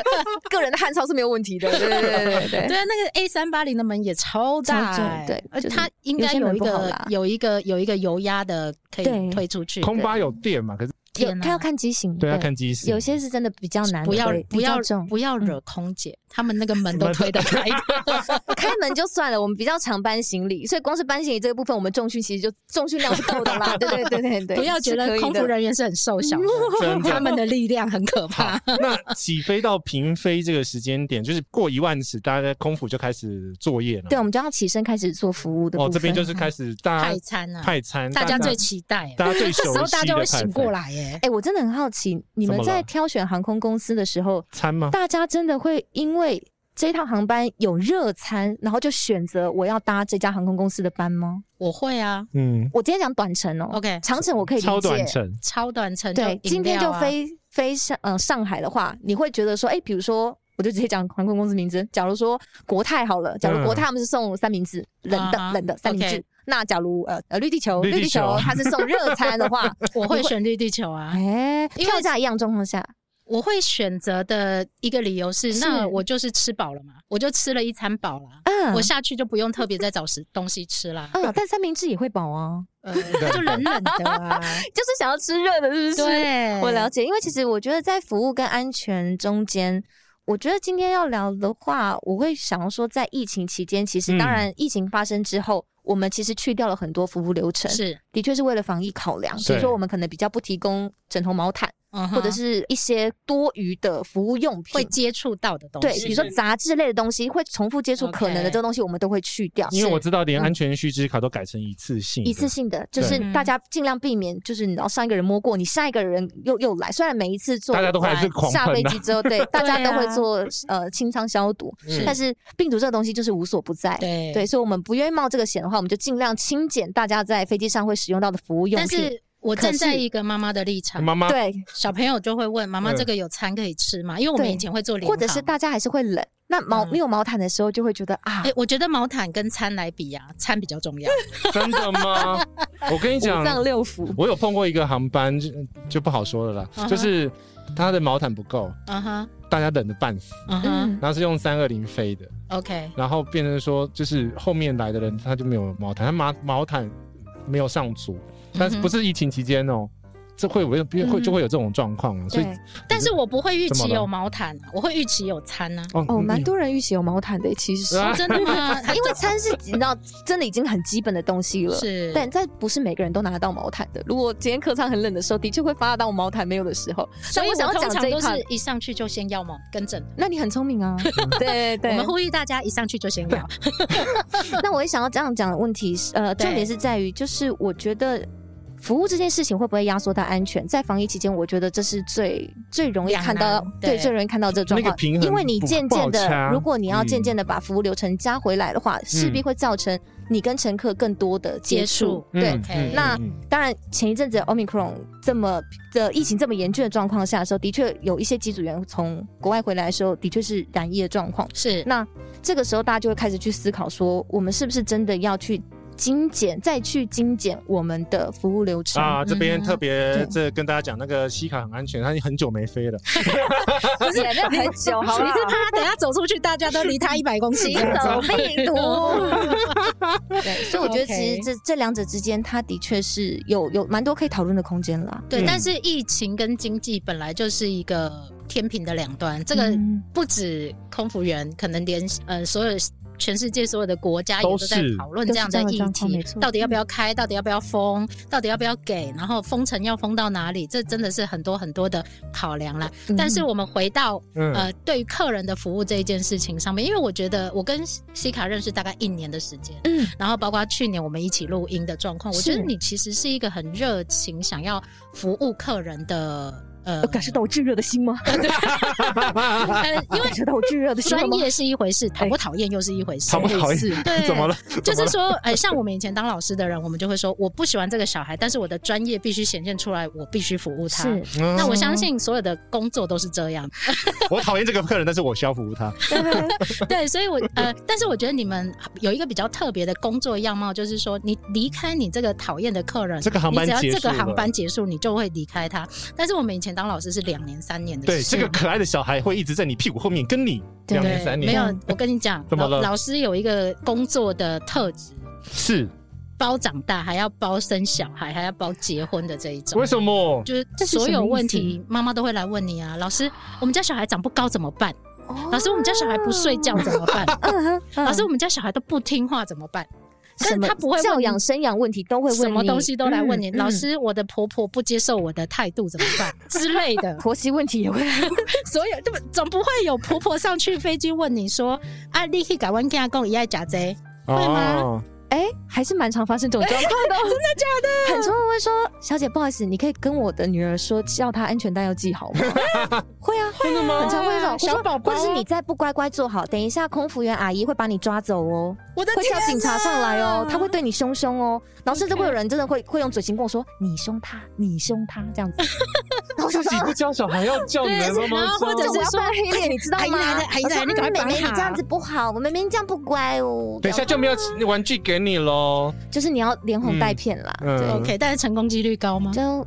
Speaker 1: 个人的汗臭是没有问题的，对对对对对。
Speaker 2: 对啊，那个 A 三八零的门也超大，对，而且它应该有一个有一个有一个油压的可以推出去，
Speaker 3: 空巴有电嘛？可是。
Speaker 1: 他要看机型，
Speaker 3: 对，要看机型。
Speaker 1: 有些是真的比较难，
Speaker 2: 不要不要不要惹空姐，他们那个门都推得开，
Speaker 1: 开门就算了。我们比较常搬行李，所以光是搬行李这个部分，我们重训其实就重训量是够的啦。对对对对对，
Speaker 2: 不要觉得空服人员是很瘦小的，他们的力量很可怕。
Speaker 3: 那起飞到平飞这个时间点，就是过一万尺，大家空服就开始作业了。
Speaker 1: 对，我们就要起身开始做服务的。
Speaker 3: 哦，这边就是开始大家
Speaker 2: 派餐啊，
Speaker 3: 派餐，
Speaker 2: 大家最期待，
Speaker 3: 大家最熟悉的，时候
Speaker 2: 大家会醒过来耶。
Speaker 1: 哎，我真的很好奇，你们在挑选航空公司的时候，
Speaker 3: 餐吗？
Speaker 1: 大家真的会因为这趟航班有热餐，然后就选择我要搭这家航空公司的班吗？
Speaker 2: 我会啊，
Speaker 3: 嗯，
Speaker 1: 我今天讲短程哦，OK，长程我可以理解，
Speaker 3: 超短程，
Speaker 2: 超短程，
Speaker 1: 对，今天就飞飞上呃上海的话，你会觉得说，哎，比如说，我就直接讲航空公司名字，假如说国泰好了，假如国泰他们是送三明治，冷的冷的三明治。那假如呃呃绿地球。绿地球它是送热餐的话，
Speaker 2: 我会选绿地球啊。
Speaker 1: 哎，票价一样状况下，
Speaker 2: 我会选择的一个理由是，那我就是吃饱了嘛，我就吃了一餐饱了，嗯，我下去就不用特别再找食 东西吃啦。
Speaker 1: 嗯，但三明治也会饱啊，
Speaker 2: 就冷冷的啊，
Speaker 1: 就是想要吃热的，是不是？
Speaker 2: 对，
Speaker 1: 我了解，因为其实我觉得在服务跟安全中间，我觉得今天要聊的话，我会想要说，在疫情期间，其实当然疫情发生之后。我们其实去掉了很多服务流程，
Speaker 2: 是，
Speaker 1: 的确是为了防疫考量，所以说我们可能比较不提供枕头毛毯，或者是一些多余的服务用品。
Speaker 2: 会接触到的东西，
Speaker 1: 对，比如说杂志类的东西会重复接触可能的这个东西，我们都会去掉。
Speaker 3: 因为我知道连安全须知卡都改成一次性，
Speaker 1: 一次性的就是大家尽量避免，就是你知道上一个人摸过，你下一个人又又来，虽然每一次做
Speaker 3: 大家都还是
Speaker 1: 下飞机之后，对，大家都会做呃清仓消毒，但是病毒这个东西就是无所不在，
Speaker 2: 对。
Speaker 1: 对，所以我们不愿意冒这个险的话，我们就尽量清减大家在飞机上会使用到的服务用品。
Speaker 2: 我站在一个妈妈的立场，
Speaker 3: 妈妈
Speaker 1: 对
Speaker 2: 小朋友就会问妈妈：“这个有餐可以吃吗？”因为我们以前会做联航，
Speaker 1: 或者是大家还是会冷。那毛没有毛毯的时候，就会觉得啊，
Speaker 2: 哎，我觉得毛毯跟餐来比啊，餐比较重要。
Speaker 3: 真的吗？我跟你讲，
Speaker 1: 五脏六腑。
Speaker 3: 我有碰过一个航班，就就不好说了啦，就是他的毛毯不够，嗯哼，大家冷的半死，嗯哼，然后是用三二零飞的
Speaker 2: ，OK，
Speaker 3: 然后变成说，就是后面来的人他就没有毛毯，他毛毛毯没有上足，但是不是疫情期间哦。这会有会就会有这种状况啊，所以，
Speaker 2: 但是我不会预期有毛毯，我会预期有餐啊。
Speaker 1: 哦，蛮多人预期有毛毯的，其实是
Speaker 2: 真的吗？
Speaker 1: 因为餐是 你知道，真的已经很基本的东西了。
Speaker 2: 是，
Speaker 1: 但在不是每个人都拿得到毛毯的。如果今天客舱很冷的时候，的确会发得到毛毯没有的时候。
Speaker 2: 所以我想要讲这一套，一上去就先要毛跟枕。
Speaker 1: 那你很聪明啊。对对，
Speaker 2: 我们呼吁大家一上去就先要。
Speaker 1: 那我也想要这样讲的问题是，呃，重点是在于，就是我觉得。服务这件事情会不会压缩到安全？在防疫期间，我觉得这是最最容易看到，对，最容易看到这状况。因为你渐渐的，如果你要渐渐的把服务流程加回来的话，势必会造成你跟乘客更多的接触。对，那当然，前一阵子 Omicron 这么的疫情这么严峻的状况下的时候，的确有一些机组员从国外回来的时候，的确是染疫的状况。
Speaker 2: 是，
Speaker 1: 那这个时候大家就会开始去思考说，我们是不是真的要去。精简，再去精简我们的服务流程
Speaker 3: 啊！这边特别这跟大家讲，那个西卡很安全，他已经很久没飞了，
Speaker 1: 不是 那很久，好，
Speaker 2: 你是怕他等下走出去，大家都离他 一百公尺，
Speaker 1: 走病毒。对，所以我觉得其实这这两者之间，它的确是有有蛮多可以讨论的空间啦。
Speaker 2: 对，但是疫情跟经济本来就是一个天平的两端，这个不止空服员，可能连呃所有。全世界所有的国家也都在讨论这样的议题，到底要不要开，到底要不要封，到底要不要给，然后封城要封到哪里？这真的是很多很多的考量啦。嗯、但是我们回到、嗯、呃，对于客人的服务这一件事情上面，因为我觉得我跟西卡认识大概一年的时间，嗯，然后包括去年我们一起录音的状况，我觉得你其实是一个很热情，想要服务客人的。
Speaker 1: 呃，感受到我炙热的心吗？
Speaker 2: 呃，因为
Speaker 1: 感受到我炙热的心。
Speaker 2: 专业是一回事，讨不讨厌又是一回事。
Speaker 3: 讨不讨厌？
Speaker 2: 对，
Speaker 3: 怎么了？
Speaker 2: 就是说，哎，像我们以前当老师的人，我们就会说，我不喜欢这个小孩，但是我的专业必须显现出来，我必须服务他。是。那我相信所有的工作都是这样。
Speaker 3: 我讨厌这个客人，但是我需要服务他。
Speaker 2: 对，所以我呃，但是我觉得你们有一个比较特别的工作样貌，就是说，你离开你这个讨厌的客人，
Speaker 3: 这个航班结束，
Speaker 2: 这个航班结束，你就会离开他。但是我们以前。当老师是两年三年的，
Speaker 3: 对，这个可爱的小孩会一直在你屁股后面跟你两年三年。
Speaker 2: 没有，我跟你讲，怎么了？老师有一个工作的特质，
Speaker 3: 是
Speaker 2: 包长大，还要包生小孩，还要包结婚的这一种。
Speaker 3: 为什么？
Speaker 2: 就是所有问题，妈妈都会来问你啊。老师，我们家小孩长不高怎么办？老师，我们家小孩不睡觉怎么办？老师，我们家小孩都不听话怎么办？但是他不会
Speaker 1: 教养生养问题都会问你，
Speaker 2: 什么东西都来问你。老师，我的婆婆不接受我的态度怎么办 之类的？
Speaker 1: 婆媳问题也会，
Speaker 2: 所有对不总不会有婆婆上去飞机问你说啊，你可以改弯跟他讲一爱假贼会吗？
Speaker 1: 哎，还是蛮常发生这种状况的，
Speaker 2: 真的假的？
Speaker 1: 很多人会说，小姐不好意思，你可以跟我的女儿说，叫她安全带要系好吗？会啊，
Speaker 3: 真的吗？
Speaker 1: 很常会这种小宝宝，或者是你再不乖乖坐好，等一下空服员阿姨会把你抓走哦。
Speaker 2: 我的
Speaker 1: 会叫警察上来哦，他会对你凶凶哦，然后甚至会有人真的会会用嘴型跟我说，你凶他，你凶他这样子。
Speaker 3: 自己不教小孩要教你们吗？
Speaker 1: 或者是说黑脸，你知道吗？
Speaker 2: 阿姨来了，你赶快绑好。
Speaker 1: 妹妹，你这样子不好，我妹妹这样不乖哦。
Speaker 3: 等一下就没有玩具给你喽。
Speaker 1: 就是你要连哄带骗啦。对
Speaker 2: ，OK，但是成功几率高吗？
Speaker 1: 就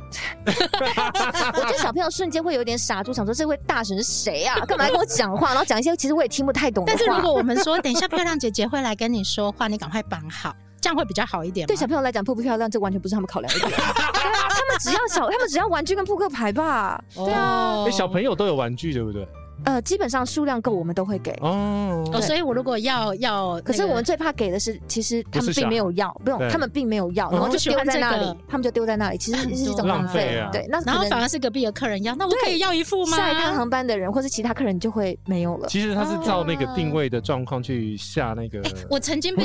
Speaker 1: 我觉得小朋友瞬间会有点傻住，想说这位大神是谁啊？干嘛跟我讲话？然后讲一些其实我也听不太懂的话。
Speaker 2: 但是如果我们说等一下漂亮姐姐会来跟你说话，你赶快绑好。这样会比较好一点。
Speaker 1: 对小朋友来讲，漂不漂亮，这完全不是他们考量的点。他们只要小，他们只要玩具跟扑克牌吧。对啊，
Speaker 3: 小朋友都有玩具，对不对？
Speaker 1: 呃，基本上数量够，我们都会给
Speaker 3: 哦。
Speaker 2: 哦，所以我如果要要，
Speaker 1: 可是我们最怕给的是，其实他们并没有要，不用，他们并没有要，然后就丢在那里，他们就丢在那里，其实 是一种浪费。对，那
Speaker 2: 然后反而是隔壁的客人要，那我可以要一副吗？
Speaker 1: 下一趟航班的人或是其他客人就会没有了。
Speaker 3: 其实他是照那个定位的状况去下那个。
Speaker 2: 我曾经被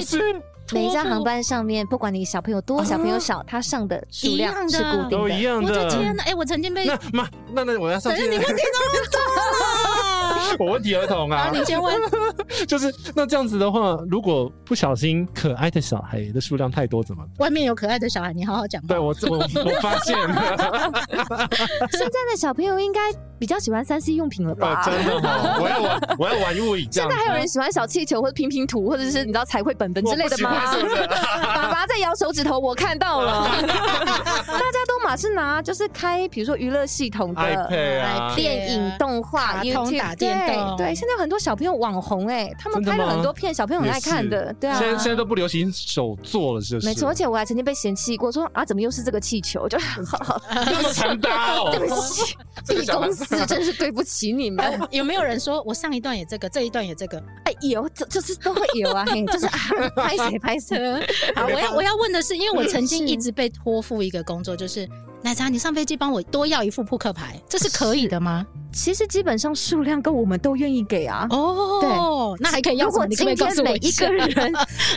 Speaker 1: 每一张航班上面，不管你小朋友多小朋友少，他上的数量是固定的，
Speaker 3: 都一样的。
Speaker 2: 我的天哪！哎，我曾经被
Speaker 3: 那妈，那那我要上去。
Speaker 2: 你问题那么多。
Speaker 3: 我问题儿童啊，
Speaker 2: 你先问。
Speaker 3: 就是那这样子的话，如果不小心可爱的小孩的数量太多，怎么？
Speaker 2: 外面有可爱的小孩，你好好讲。
Speaker 3: 对我我我发现了，
Speaker 1: 现在的小朋友应该比较喜欢三 C 用品了吧？
Speaker 3: 真的吗？我要玩我要玩物理。
Speaker 1: 现在还有人喜欢小气球或者拼拼图，或者是你知道彩绘本本之类的吗？爸爸在摇手指头，我看到了。大家都马是拿就是开，比如说娱乐系统的
Speaker 3: iPad 啊，
Speaker 1: 电影动画。
Speaker 2: 通打电动，
Speaker 1: 对，现在有很多小朋友网红哎，他们拍了很多片，小朋友很爱看的，对啊。
Speaker 3: 现在现在都不流行手做了，是不是？
Speaker 1: 没错，而且我还曾经被嫌弃过，说啊，怎么又是这个气球？就好好，
Speaker 3: 这么残大哦，
Speaker 1: 对不起，B 公司真是对不起你们。
Speaker 2: 有没有人说我上一段也这个，这一段也这个？
Speaker 1: 哎，有，这就是都会有啊，就是啊，拍谁拍谁。
Speaker 2: 好，我要我要问的是，因为我曾经一直被托付一个工作，就是。奶茶，你上飞机帮我多要一副扑克牌，这是可以的吗？
Speaker 1: 其实基本上数量够，我们都愿意给啊。
Speaker 2: 哦，对，那还可以要。
Speaker 1: 如果今天每一个人，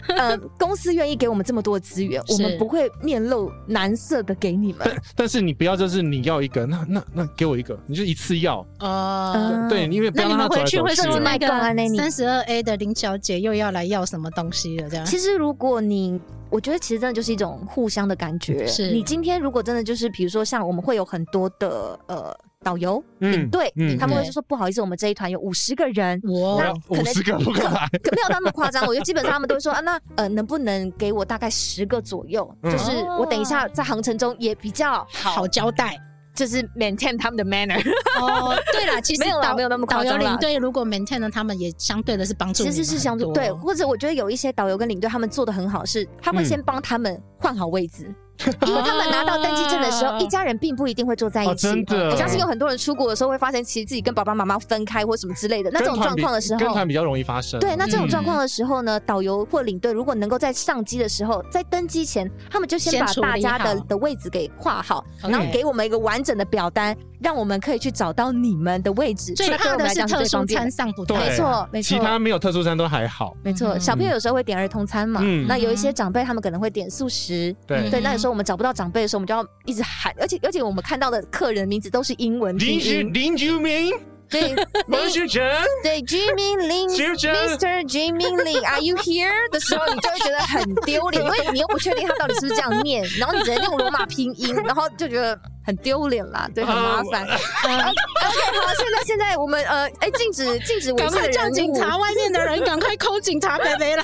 Speaker 1: 呃，公司愿意给我们这么多资源，我们不会面露难色的给你们。
Speaker 3: 但但是你不要就是你要一个，那那那给我一个，你就一次要。哦，对，因为
Speaker 2: 那你们回去会说那个
Speaker 1: 那
Speaker 2: 三十二 A 的林小姐又要来要什么东西了？这样。
Speaker 1: 其实如果你。我觉得其实真的就是一种互相的感觉。是你今天如果真的就是，比如说像我们会有很多的呃导游领队，他们会就说不好意思，我们这一团有五十个人，
Speaker 3: 哇，五十个 不可能，
Speaker 1: 没有那么夸张。我觉得基本上他们都会说啊，那呃能不能给我大概十个左右，就是我等一下在航程中也比较
Speaker 2: 好交代。
Speaker 1: 就是 maintain 他们的 manner。
Speaker 2: 哦，对啦，其实
Speaker 1: 没有啦，没有那么。
Speaker 2: 导游领队如果 maintain 了，他们也相对的是帮助。
Speaker 1: 其实是相对对，或者我觉得有一些导游跟领队他们做的很好，是他会先帮他们换好位置。因为他们拿到登机证的时候，一家人并不一定会坐在一起。
Speaker 3: 真的，
Speaker 1: 我相信有很多人出国的时候会发现，其实自己跟爸爸妈妈分开或什么之类的那这种状况的时候，
Speaker 3: 跟团比较容易发生。
Speaker 1: 对，那这种状况的时候呢，导游或领队如果能够在上机的时候，在登机前，他们就先把大家的的位置给画好，然后给我们一个完整的表单，让我们可以去找到你们的位置。
Speaker 2: 最怕的是特殊餐上不到。
Speaker 1: 没错，没错。
Speaker 3: 其他没有特殊餐都还好。
Speaker 1: 没错，小朋友有时候会点儿童餐嘛，那有一些长辈他们可能会点素食。
Speaker 3: 对
Speaker 1: 对，那有时候我们找不到长辈。的时候我们就要一直喊，而且而且我们看到的客人名字都是英文。
Speaker 3: 林居林居明，
Speaker 1: 对，
Speaker 3: 王旭晨，
Speaker 1: 对，居明林，Mr. 居明林，Are you here？的时候，你就会觉得很丢脸，因为你又不确定他到底是不是这样念，然后你只能用罗马拼音，然后就觉得很丢脸啦，对，很麻烦。OK，好，现在现在我们呃，哎，禁止禁止，
Speaker 2: 赶快叫警察，外面的人赶快 call 警察伯伯来。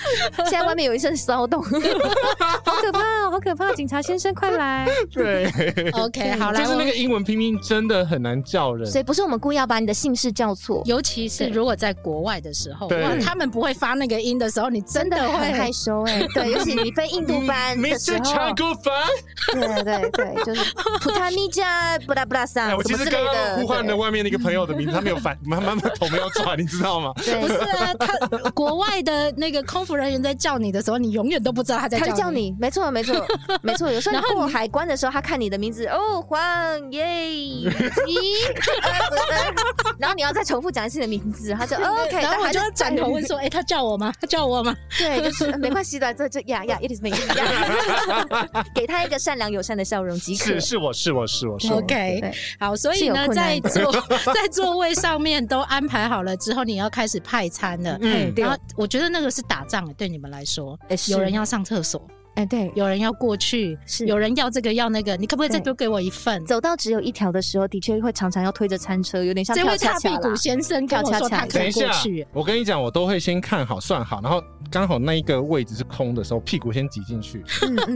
Speaker 1: 现在外面有一阵骚动，好可怕，好可怕！警察先生，快来！
Speaker 3: 对
Speaker 2: ，OK，好了，
Speaker 3: 就是那个英文拼音真的很难叫人，
Speaker 1: 所以不是我们故意要把你的姓氏叫错，
Speaker 2: 尤其是如果在国外的时候，哇，他们不会发那个音的时候，你真的会
Speaker 1: 害羞哎。对，尤其你飞印度班的时候，对对对，就是普塔尼加布拉布拉桑，
Speaker 3: 我其实刚刚呼唤了外面那个朋友的名字，他没有反，慢慢的头没有转，你知道吗？
Speaker 1: 对，
Speaker 2: 不是啊，他国外的那个空。服务人员在叫你的时候，你永远都不知道他在叫你。
Speaker 1: 没错，没错，没错。有时候你过海关的时候，他看你的名字，哦，黄耶一，然后你要再重复讲一次你的名字，他就 OK，
Speaker 2: 然后我就转头问说：“哎，他叫我吗？他叫我吗？”
Speaker 1: 对，就是没关系的，这这呀呀，it is me，给他一个善良友善的笑容即可。
Speaker 3: 是是，我是我是我是。
Speaker 2: OK，好，所以呢，在座在座位上面都安排好了之后，你要开始派餐了。嗯，然后我觉得那个是打仗。对你们来说，有人要上厕所，
Speaker 1: 哎，对，
Speaker 2: 有人要过去，是有人要这个要那个，你可不可以再多给我一份？
Speaker 1: 走到只有一条的时候，的确会常常要推着餐车，有点像。这位
Speaker 2: 大屁股先生跟我说他可以过去。
Speaker 3: 我跟你讲，我都会先看好算好，然后刚好那一个位置是空的时候，屁股先挤进去，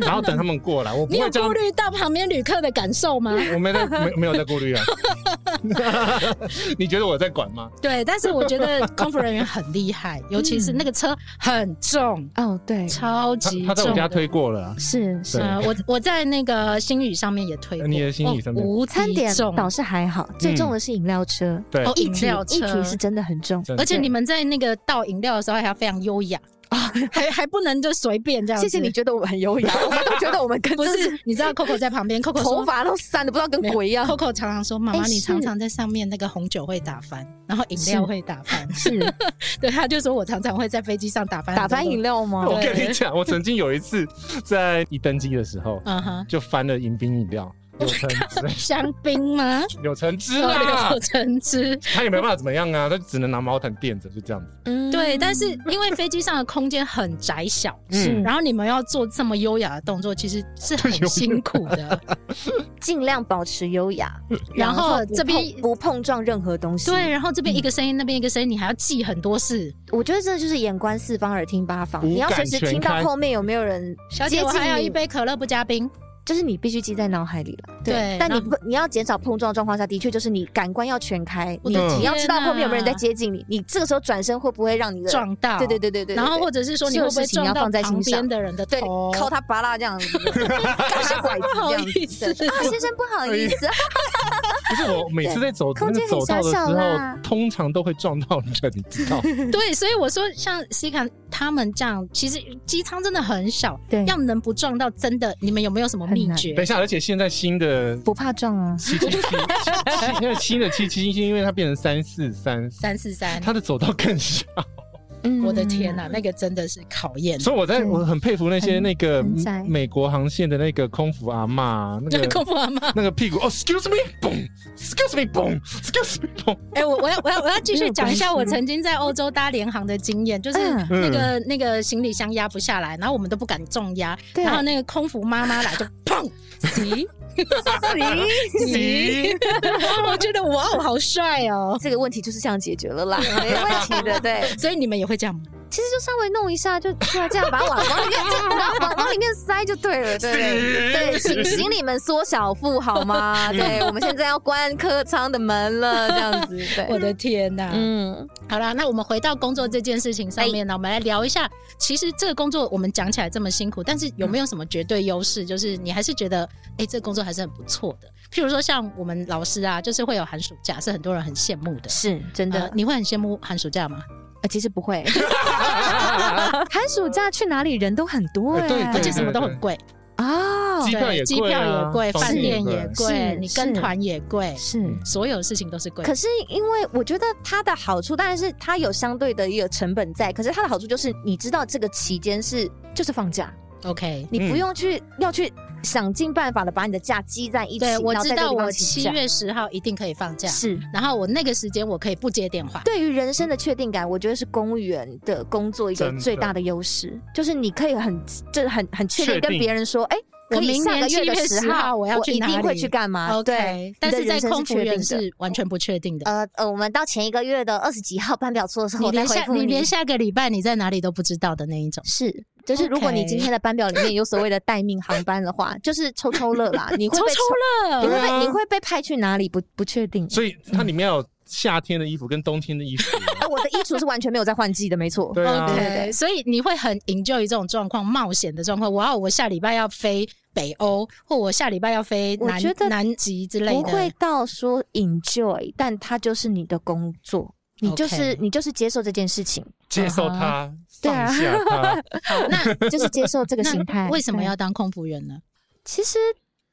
Speaker 3: 然后等他们过来。我不会
Speaker 2: 顾虑到旁边旅客的感受吗？
Speaker 3: 我没在，没没有在顾虑啊。你觉得我在管吗？
Speaker 2: 对，但是我觉得空服人员很厉害，尤其是那个车很重
Speaker 1: 哦，对，
Speaker 2: 超级重。
Speaker 3: 他在我家推。推过了，
Speaker 1: 是是，
Speaker 2: 我我在那个星宇上面也推过，
Speaker 3: 你的星宇上面。
Speaker 2: 无
Speaker 1: 餐点倒是还好，最重的是饮料车，
Speaker 3: 对，
Speaker 2: 饮料车。
Speaker 1: 议题是真的很重，
Speaker 2: 而且你们在那个倒饮料的时候还要非常优雅。啊，还还不能就随便这样。
Speaker 1: 谢谢你觉得我们很优雅，我们都觉得我们跟
Speaker 2: 不是。你知道 Coco 在旁边，Coco
Speaker 1: 头发都散的不知道跟鬼一样。
Speaker 2: Coco 常常说：“妈妈，你常常在上面那个红酒会打翻，然后饮料会打翻。”是，对，他就说我常常会在飞机上打翻
Speaker 1: 打翻饮料吗？
Speaker 3: 我跟你讲，我曾经有一次在一登机的时候，嗯哼，就翻了迎宾饮料。有橙汁
Speaker 2: 香槟吗？
Speaker 3: 有橙汁啊，
Speaker 2: 有橙汁。
Speaker 3: 他也没办法怎么样啊，他只能拿毛毯垫着，就这样子。
Speaker 2: 嗯，对。但是因为飞机上的空间很窄小，嗯，然后你们要做这么优雅的动作，其实是很辛苦的。
Speaker 1: 尽量保持优雅，
Speaker 2: 然后这边
Speaker 1: 不碰撞任何东西。
Speaker 2: 对，然后这边一个声音，那边一个声音，你还要记很多事。
Speaker 1: 我觉得这就是眼观四方，耳听八方，你要随时听到后面有没有人。
Speaker 2: 小姐，我还有一杯可乐不加冰。
Speaker 1: 就是你必须记在脑海里了，对。但你不，你要减少碰撞状况下，的确就是你感官要全开，你你要知道后面有没有人在接近你，你这个时候转身会不会让你的
Speaker 2: 撞到？
Speaker 1: 对对对对对。
Speaker 2: 然后或者是说你会不会撞到旁边的人的头，
Speaker 1: 靠他拔拉这样子，像拐子这样子。啊，先生不好意思。
Speaker 3: 不是我每次在走那个走道的时候，通常都会撞到人，你知道？
Speaker 2: 对，所以我说像西卡他们这样，其实机舱真的很小，对，要能不撞到，真的，你们有没有什么秘诀？
Speaker 3: 等一下，而且现在新的
Speaker 1: 不怕撞啊，
Speaker 3: 七七七，因为新的七七七，因为它变成三四三
Speaker 2: 三四三，
Speaker 3: 它的走道更小。
Speaker 2: 我的天呐，那个真的是考验。
Speaker 3: 所以我在我很佩服那些那个美国航线的那个空服阿妈，那个
Speaker 2: 空服阿妈，
Speaker 3: 那个屁股哦，excuse me，boom，excuse me，boom，excuse me，boom。
Speaker 2: 哎，我我要我要我要继续讲一下我曾经在欧洲搭联航的经验，就是那个那个行李箱压不下来，然后我们都不敢重压，然后那个空服妈妈来就砰，洗 洗洗，我觉得哇哦，好帅哦，
Speaker 1: 这个问题就是这样解决了啦，没问题的，对，
Speaker 2: 所以你们也会这样吗？
Speaker 1: 其实就稍微弄一下，就这样把它往往里面往往里面塞就对了，对对，行行你们缩小腹好吗？对，我们现在要关客舱的门了，这样子。对，
Speaker 2: 我的天哪，嗯，好啦，那我们回到工作这件事情上面呢，我们来聊一下。其实这个工作我们讲起来这么辛苦，但是有没有什么绝对优势？就是你还是觉得，哎，这个工作还是很不错的。譬如说像我们老师啊，就是会有寒暑假，是很多人很羡慕的。
Speaker 1: 是真的，
Speaker 2: 你会很羡慕寒暑假吗？
Speaker 1: 其实不会，寒暑假去哪里人都很多哎，
Speaker 2: 而且什么都很贵。
Speaker 1: 啊，
Speaker 3: 机票也
Speaker 2: 机票也贵，饭店也贵，你跟团也贵，是。所有事情都是贵。
Speaker 1: 可是因为我觉得它的好处，当然是它有相对的一个成本在，可是它的好处就是你知道这个期间是就是放假
Speaker 2: ，OK，
Speaker 1: 你不用去要去。想尽办法的把你的假积在一起。
Speaker 2: 对，我知道我七月十号一定可以放假。
Speaker 1: 是，
Speaker 2: 然后我那个时间我可以不接电话。
Speaker 1: 对于人生的确定感，我觉得是公务员的工作一个最大的优势，就是你可以很就是很很确定跟别人说，哎，
Speaker 2: 我明年七月十号我要去哪里，
Speaker 1: 一定会去干嘛？对，
Speaker 2: 但是在空服员是完全不确定的。
Speaker 1: 呃呃，我们到前一个月的二十几号班表出的时候，你连下
Speaker 2: 你连下个礼拜你在哪里都不知道的那一种。
Speaker 1: 是。就是如果你今天的班表里面有所谓的待命航班的话，就是抽抽乐啦，你会 被抽抽乐，你会被你会被派去哪里不不确定。
Speaker 3: 所以它里面有夏天的衣服跟冬天的衣服。
Speaker 1: 我的衣橱是完全没有在换季的，没错。
Speaker 3: 对啊，
Speaker 2: 对对对。所以你会很 enjoy 这种状况，冒险的状况。我要我下礼拜要飞北欧，或我下礼拜要飞南南极之类的。
Speaker 1: 不会到说 enjoy，但它就是你的工作。你就是你就是接受这件事情，
Speaker 3: 接受它，放下它，
Speaker 2: 好，那
Speaker 1: 就是接受这个心态。
Speaker 2: 为什么要当空服员呢？
Speaker 1: 其实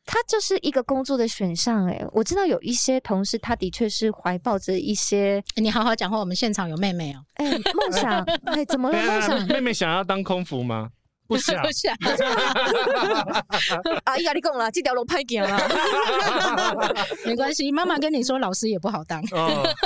Speaker 1: 它就是一个工作的选项。哎，我知道有一些同事，他的确是怀抱着一些，
Speaker 2: 你好好讲话。我们现场有妹妹哦，
Speaker 1: 哎，梦想，哎，怎么了？梦想，
Speaker 3: 妹妹想要当空服吗？不想，不 想。
Speaker 1: 阿姨，你讲了，这条路歹行了。
Speaker 2: 没关系，妈妈跟你说，老师也不好当。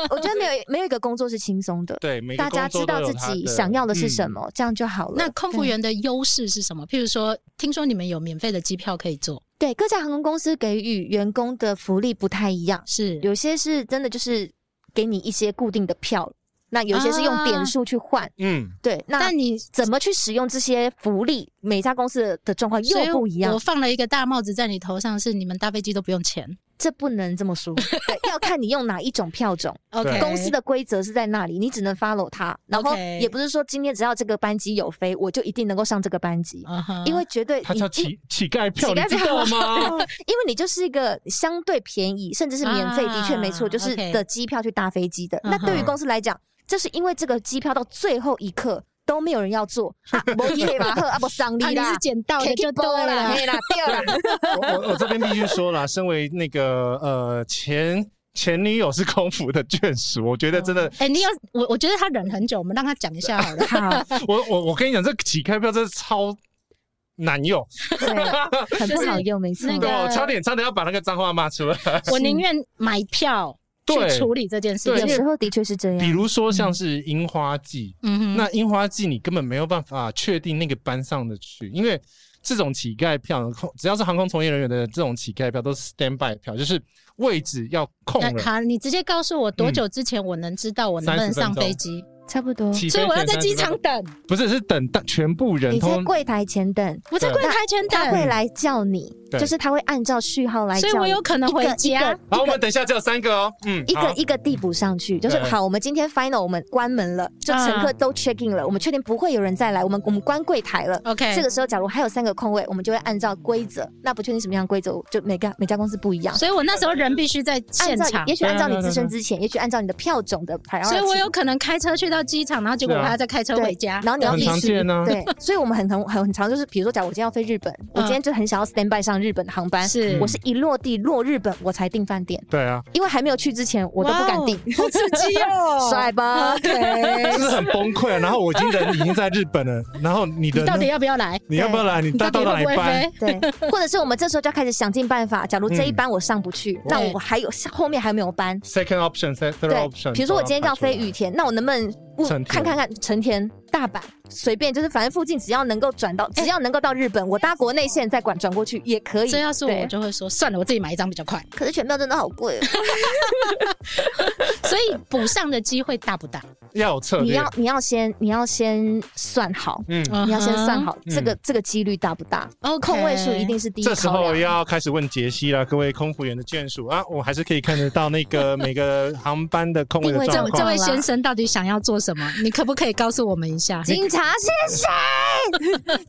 Speaker 1: 我觉得没有没有一个工作是轻松的。
Speaker 3: 对，
Speaker 1: 大家知道自己想要的是什么，这样就好了。
Speaker 2: 那空服员的优势是什么？譬如说，听说你们有免费的机票可以坐。
Speaker 1: 对，各家航空公司给予员工的福利不太一样，是有些是真的就是给你一些固定的票。那有些是用点数去换，嗯，对。那你怎么去使用这些福利？每家公司的状况又不一样。
Speaker 2: 我放了一个大帽子在你头上，是你们搭飞机都不用钱。
Speaker 1: 这不能这么说，对，要看你用哪一种票种。
Speaker 2: OK，
Speaker 1: 公司的规则是在那里，你只能 follow 它。然后也不是说今天只要这个班级有飞，我就一定能够上这个班机，uh huh. 因为绝对
Speaker 3: 它叫乞乞丐票，你知道吗？
Speaker 1: 因为你就是一个相对便宜，甚至是免费，的确没错，就是的机票去搭飞机的。Uh huh. 那对于公司来讲，就是因为这个机票到最后一刻。都没有人要做 啊！不耶吧，啊不上力啦，
Speaker 2: 你是捡到的就对了，对啦，对啦。
Speaker 3: 我我这边必须说了，身为那个呃前前女友是空服的眷属，我觉得真的，
Speaker 2: 哎，你有我，我觉得他忍很久，我们让他讲一下好了。
Speaker 3: 我我我跟你讲，这起开票真的超难用，
Speaker 1: 对，很不好用，没错。
Speaker 3: 那个差点差点要把那个脏话骂出来。
Speaker 2: 我宁愿买票。去处理这件事，
Speaker 1: 有时候的确是这样。
Speaker 3: 比如说像是樱花季，嗯哼，那樱花季你根本没有办法确定那个班上的去，因为这种乞丐票，只要是航空从业人员的这种乞丐票都是 stand by 票，就是位置要空了。
Speaker 2: 好，你直接告诉我多久之前我能知道我能不能上飞机？
Speaker 1: 差不多，
Speaker 2: 所以我要在机场等，
Speaker 3: 不是是等全部人。
Speaker 1: 你在柜台前等，
Speaker 2: 我在柜台前等，
Speaker 1: 他会来叫你，就是他会按照序号来叫，
Speaker 2: 所以我有可能回家。
Speaker 3: 好，我们等一下只有三个哦，嗯，
Speaker 1: 一个一个递补上去，就是好，我们今天 final 我们关门了，就乘客都 check in 了，我们确定不会有人再来，我们我们关柜台了，OK，这个时候假如还有三个空位，我们就会按照规则，那不确定什么样规则，就每个每家公司不一样，
Speaker 2: 所以我那时候人必须在现场，
Speaker 1: 也许按照你自身之前，也许按照你的票种的排，
Speaker 2: 所以我有可能开车去到机场，然后结果。我还要再开车回家，
Speaker 1: 然后你要
Speaker 3: 历史
Speaker 1: 对，所以我们很很很很常，就是比如说，假如我今天要飞日本，我今天就很想要 stand by 上日本的航班，是，我是一落地落日本我才订饭店，
Speaker 3: 对啊，
Speaker 1: 因为还没有去之前我都不敢订，
Speaker 2: 好刺激哦，
Speaker 1: 帅吧？对，
Speaker 3: 就是很崩溃啊。然后我已经人已经在日本了，然后你的
Speaker 2: 到底要不要来？
Speaker 3: 你要不要来？你到到哪一班？
Speaker 1: 对，或者是我们这时候就要开始想尽办法，假如这一班我上不去，那我还有后面还没有班
Speaker 3: ？Second option，third option。
Speaker 1: 比如说我今天要飞羽田，那我能不能？看看看，成田、大阪，随便就是，反正附近只要能够转到，只要能够到日本，我搭国内线再转转过去也可以。
Speaker 2: 这要是我，就会说算了，我自己买一张比较快。
Speaker 1: 可是全票真的好贵，
Speaker 2: 所以补上的机会大不大？
Speaker 3: 要有策略，
Speaker 1: 你要你要先你要先算好，嗯，你要先算好这个这个几率大不大？哦，空位数一定是第一。
Speaker 3: 这时候要开始问杰西了，各位空服员的眷属啊，我还是可以看得到那个每个航班的空位的状况。
Speaker 2: 这位先生到底想要做什么？你可不可以告诉我们一下？
Speaker 1: 警察先生，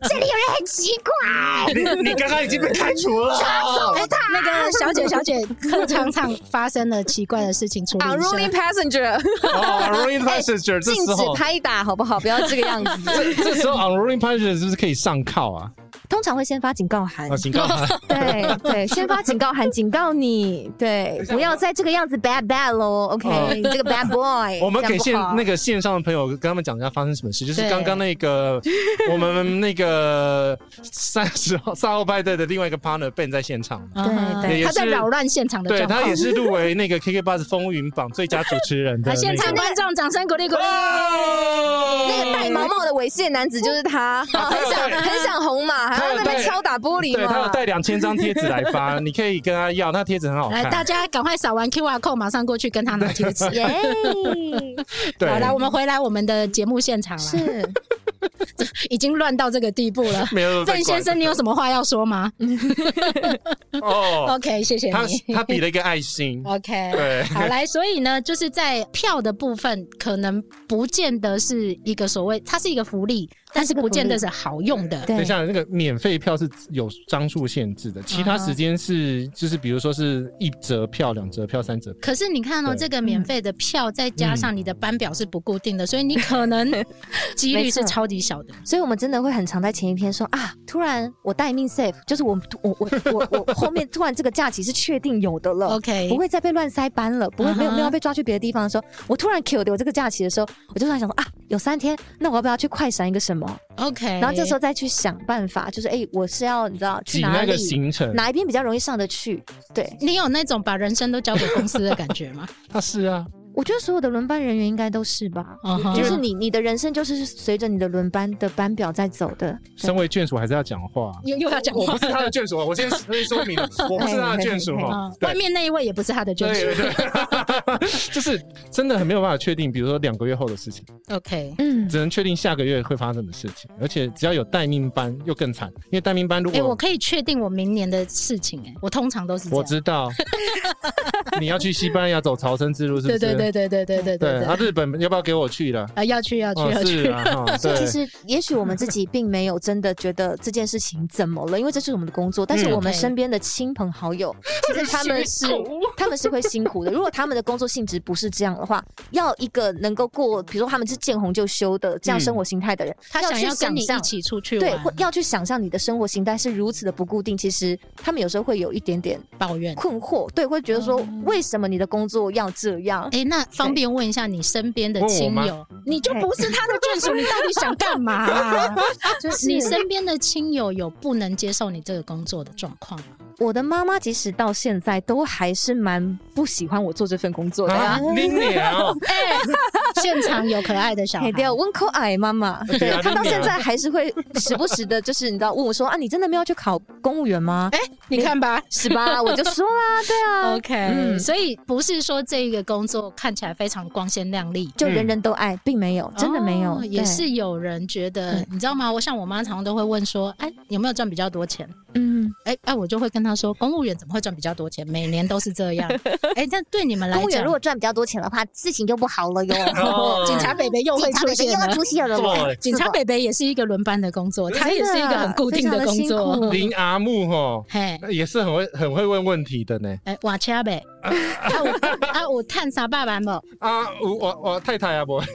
Speaker 1: 这里有人很奇怪。
Speaker 3: 你你刚刚已经被开除了。
Speaker 1: 抓他！
Speaker 2: 那个小姐小姐，客舱上发生了奇怪的事情，处理一下。
Speaker 1: Passenger。
Speaker 3: Unruly passenger，
Speaker 1: 禁止拍打，好不好？不要这个样子。
Speaker 3: 这这时候 Unruly passenger 是不是可以上铐啊？
Speaker 1: 通常会先发警告函，
Speaker 3: 警告。函，
Speaker 1: 对对，先发警告函，警告你，对，不要再这个样子 bad bad 喽，OK，你这个 bad boy。
Speaker 3: 我们给线那个线上的朋友跟他们讲一下发生什么事，就是刚刚那个 我们那个三十号赛后派对的另外一个 partner Ben 在现场，
Speaker 1: 对对，
Speaker 2: 他在扰乱现场的，
Speaker 3: 对他也是入围那个 KKBOX 风云榜最佳主持人的。
Speaker 2: 现场观众掌声鼓励鼓励。
Speaker 1: 那个戴毛帽的猥亵男子就是他，很想很想红嘛。他在那边敲打玻璃，
Speaker 3: 对，他有带两千张贴纸来发，你可以跟他要，那贴纸很好看。
Speaker 2: 来，大家赶快扫完 QR code，马上过去跟他拿贴纸。耶！好，来，我们回来我们的节目现场了。是，已经乱到这个地步了。没有，郑先生，你有什么话要说吗？哦，OK，谢谢你。
Speaker 3: 他比了一个爱心。
Speaker 2: OK，对，好来，所以呢，就是在票的部分，可能不见得是一个所谓，它是一个福利。但是不见得是好用的。
Speaker 3: 等一下，那个免费票是有张数限制的，其他时间是就是比如说是一折票、两折票、三折票。
Speaker 2: 可是你看哦，这个免费的票再加上你的班表是不固定的，所以你可能 几率是超级小的。
Speaker 1: 所以我们真的会很常在前一天说啊，突然我待命 safe，就是我我我我我后面突然这个假期是确定有的了，OK，不会再被乱塞班了，不会没有没有被抓去别的地方的时候，我突然 Q 的我这个假期的时候，我就突然想说啊，有三天，那我要不要去快闪一个什么
Speaker 2: ？OK，
Speaker 1: 然后这时候再去想办法，就是哎，我是要你知道去哪里，
Speaker 3: 那个行程
Speaker 1: 哪一边比较容易上得去？对，
Speaker 2: 你有那种把人生都交给公司的感觉吗？
Speaker 3: 他是啊。
Speaker 1: 我觉得所有的轮班人员应该都是吧，uh huh. 就是你你的人生就是随着你的轮班的班表在走的。
Speaker 3: 身为眷属还是要讲话，
Speaker 2: 又又要讲话。
Speaker 6: 我不是他的眷属，我先 说明了，我不是他的眷属哈。
Speaker 2: 外面那一位也不是他的眷属，对对
Speaker 3: 对，就是真的很没有办法确定，比如说两个月后的事情。
Speaker 2: OK，
Speaker 3: 嗯，只能确定下个月会发生的事情，而且只要有待命班又更惨，因为待命班如果……哎，
Speaker 2: 我可以确定我明年的事情，哎，我通常都是这样。
Speaker 3: 我知道，你要去西班牙走朝圣之路，是不是？
Speaker 2: 对对对对对对对对。
Speaker 3: 啊，日本要不要给我去了？
Speaker 2: 啊，要去要去要去。
Speaker 1: 所以 其实也许我们自己并没有真的觉得这件事情怎么了，因为这是我们的工作。但是我们身边的亲朋好友，其实他们是他们是会辛苦的。如果他们的工作性质不是这样的话，要一个能够过，比如说他们是见红就休的这样生活形态的人，
Speaker 2: 他想要跟你一起出去，
Speaker 1: 对，要去想象你的生活形态是如此的不固定。其实他们有时候会有一点点
Speaker 2: 抱怨、
Speaker 1: 困惑，对，会觉得说为什么你的工作要这样？
Speaker 2: 哎，那方便问一下你身边的亲友，你就不是他的眷属，你到底想干嘛？就是你身边的亲友有不能接受你这个工作的状况吗？
Speaker 1: 我的妈妈即使到现在都还是蛮不喜欢我做这份工作的。
Speaker 3: 啊，你娘！
Speaker 2: 哎，现场有可爱的小孩，
Speaker 1: 对，温口矮妈妈，对，她到现在还是会 时不时的，就是你知道问我说啊，你真的没有去考公务员吗？
Speaker 2: 哎，你看吧，
Speaker 1: 是吧？我就说啦，对啊
Speaker 2: ，OK，嗯，所以不是说这个工作看起来非常光鲜亮丽，
Speaker 1: 就人人都爱，并没有，真的没有，
Speaker 2: 也是有人觉得，你知道吗？我像我妈常常都会问说，哎，有没有赚比较多钱？嗯，哎哎，我就会跟她说，公务员怎么会赚比较多钱？每年都是这样。哎，但对你们来讲，
Speaker 1: 公务员如果赚比较多钱的话，事情就不好了哟。
Speaker 2: 警察北北又会出现了，
Speaker 1: 出现了。
Speaker 2: 警察北北也是一个轮班的工作，他也是一个很固定的工作。
Speaker 3: 林阿木哈，嘿，也是很会很会问问题的呢。
Speaker 2: 哎，瓦车呗，啊我啊我探啥爸爸不？
Speaker 3: 啊我我我太太啊不。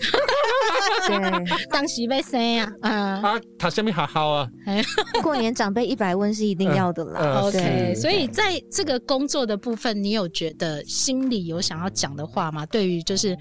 Speaker 2: 当时被生呀，啊
Speaker 3: 啊，他下面好好啊。
Speaker 1: 过年长辈一百问是一定要的啦。
Speaker 2: OK，所以在这个工作的部分，你有觉得心里有想要讲的话吗？对于就是，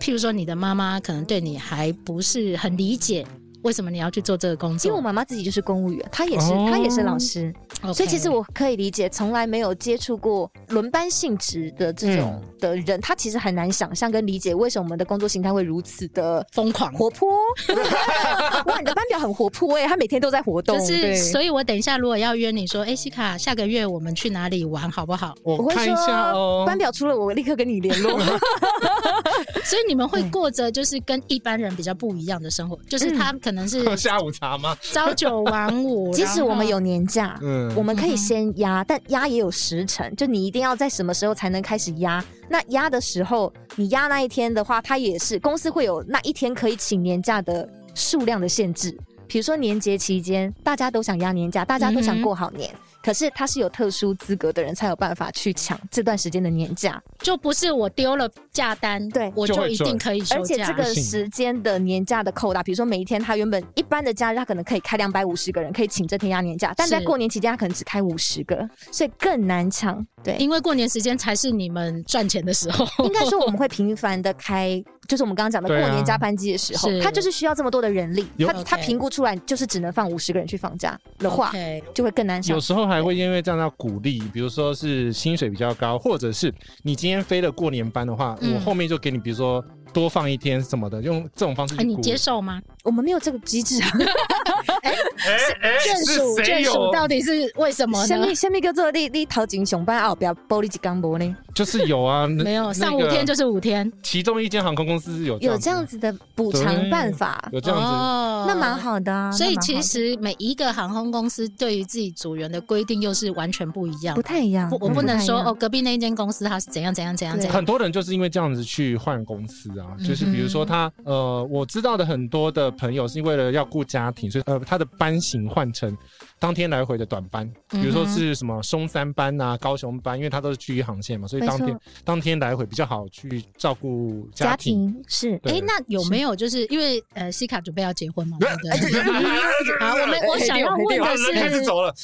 Speaker 2: 譬如说你的妈妈可能对你还不是很理解。为什么你要去做这个工作？
Speaker 1: 因为我妈妈自己就是公务员，她也是，她也是老师，Okay. 所以其实我可以理解，从来没有接触过轮班性质的这种的人，她、嗯、其实很难想象跟理解为什么我们的工作形态会如此的疯狂活泼。哇，你的班表很活泼哎、欸，她每天都在活动。
Speaker 2: 就是，所以我等一下如果要约你说，哎、欸，西卡，下个月我们去哪里玩好不好？
Speaker 3: 我看一下哦。
Speaker 1: 班表出了，我立刻跟你联络。
Speaker 2: 所以你们会过着就是跟一般人比较不一样的生活，就是他可能是
Speaker 3: 下午茶吗？
Speaker 2: 朝九晚五。
Speaker 1: 即使我们有年假，嗯，我们可以先压，但压也有时辰，就你一定要在什么时候才能开始压。那压的时候，你压那一天的话，它也是公司会有那一天可以请年假的数量的限制。比如说年节期间，大家都想压年假，大家都想过好年。嗯可是他是有特殊资格的人才有办法去抢这段时间的年假，
Speaker 2: 就不是我丢了假单，对，我就一定可以休假。
Speaker 1: 而且这个时间的年假的扣打，比如说每一天他原本一般的假日他可能可以开两百五十个人可以请这天假年假，但在过年期间他可能只开五十个，所以更难抢。对，
Speaker 2: 因为过年时间才是你们赚钱的时候，
Speaker 1: 应该说我们会频繁的开，就是我们刚刚讲的过年加班机的时候，他就是需要这么多的人力，他他评估出来就是只能放五十个人去放假的话，就会更难抢。
Speaker 3: 有时候还会因为这样要鼓励，比如说是薪水比较高，或者是你今天飞了过年班的话，我后面就给你，比如说。多放一天什么的，用这种方式，
Speaker 2: 你接受吗？
Speaker 1: 我们没有这个机制啊。
Speaker 3: 哎哎，
Speaker 2: 眷属眷属到底是为什么呢？
Speaker 1: 下面下面叫做你你头前上班后不要玻璃一钢玻呢？
Speaker 3: 就是有啊，
Speaker 2: 没有上五天就是五天。
Speaker 3: 其中一间航空公司有
Speaker 1: 有这样子的补偿办法，
Speaker 3: 有这样子，
Speaker 1: 那蛮好的啊。
Speaker 2: 所以其实每一个航空公司对于自己组员的规定又是完全不一样，
Speaker 1: 不太一样。
Speaker 2: 我不能说哦，隔壁那一间公司它是怎样怎样怎样怎样。
Speaker 3: 很多人就是因为这样子去换公司啊。就是比如说他呃，我知道的很多的朋友是为了要顾家庭，所以呃，他的班型换成当天来回的短班，比如说是什么松山班啊、高雄班，因为它都是区域航线嘛，所以当天当天来回比较好去照顾家庭。
Speaker 1: 是，
Speaker 2: 哎，那有没有就是因为呃，西卡准备要结婚嘛？对不对？好，我们我想要问的是，
Speaker 3: 开始走了。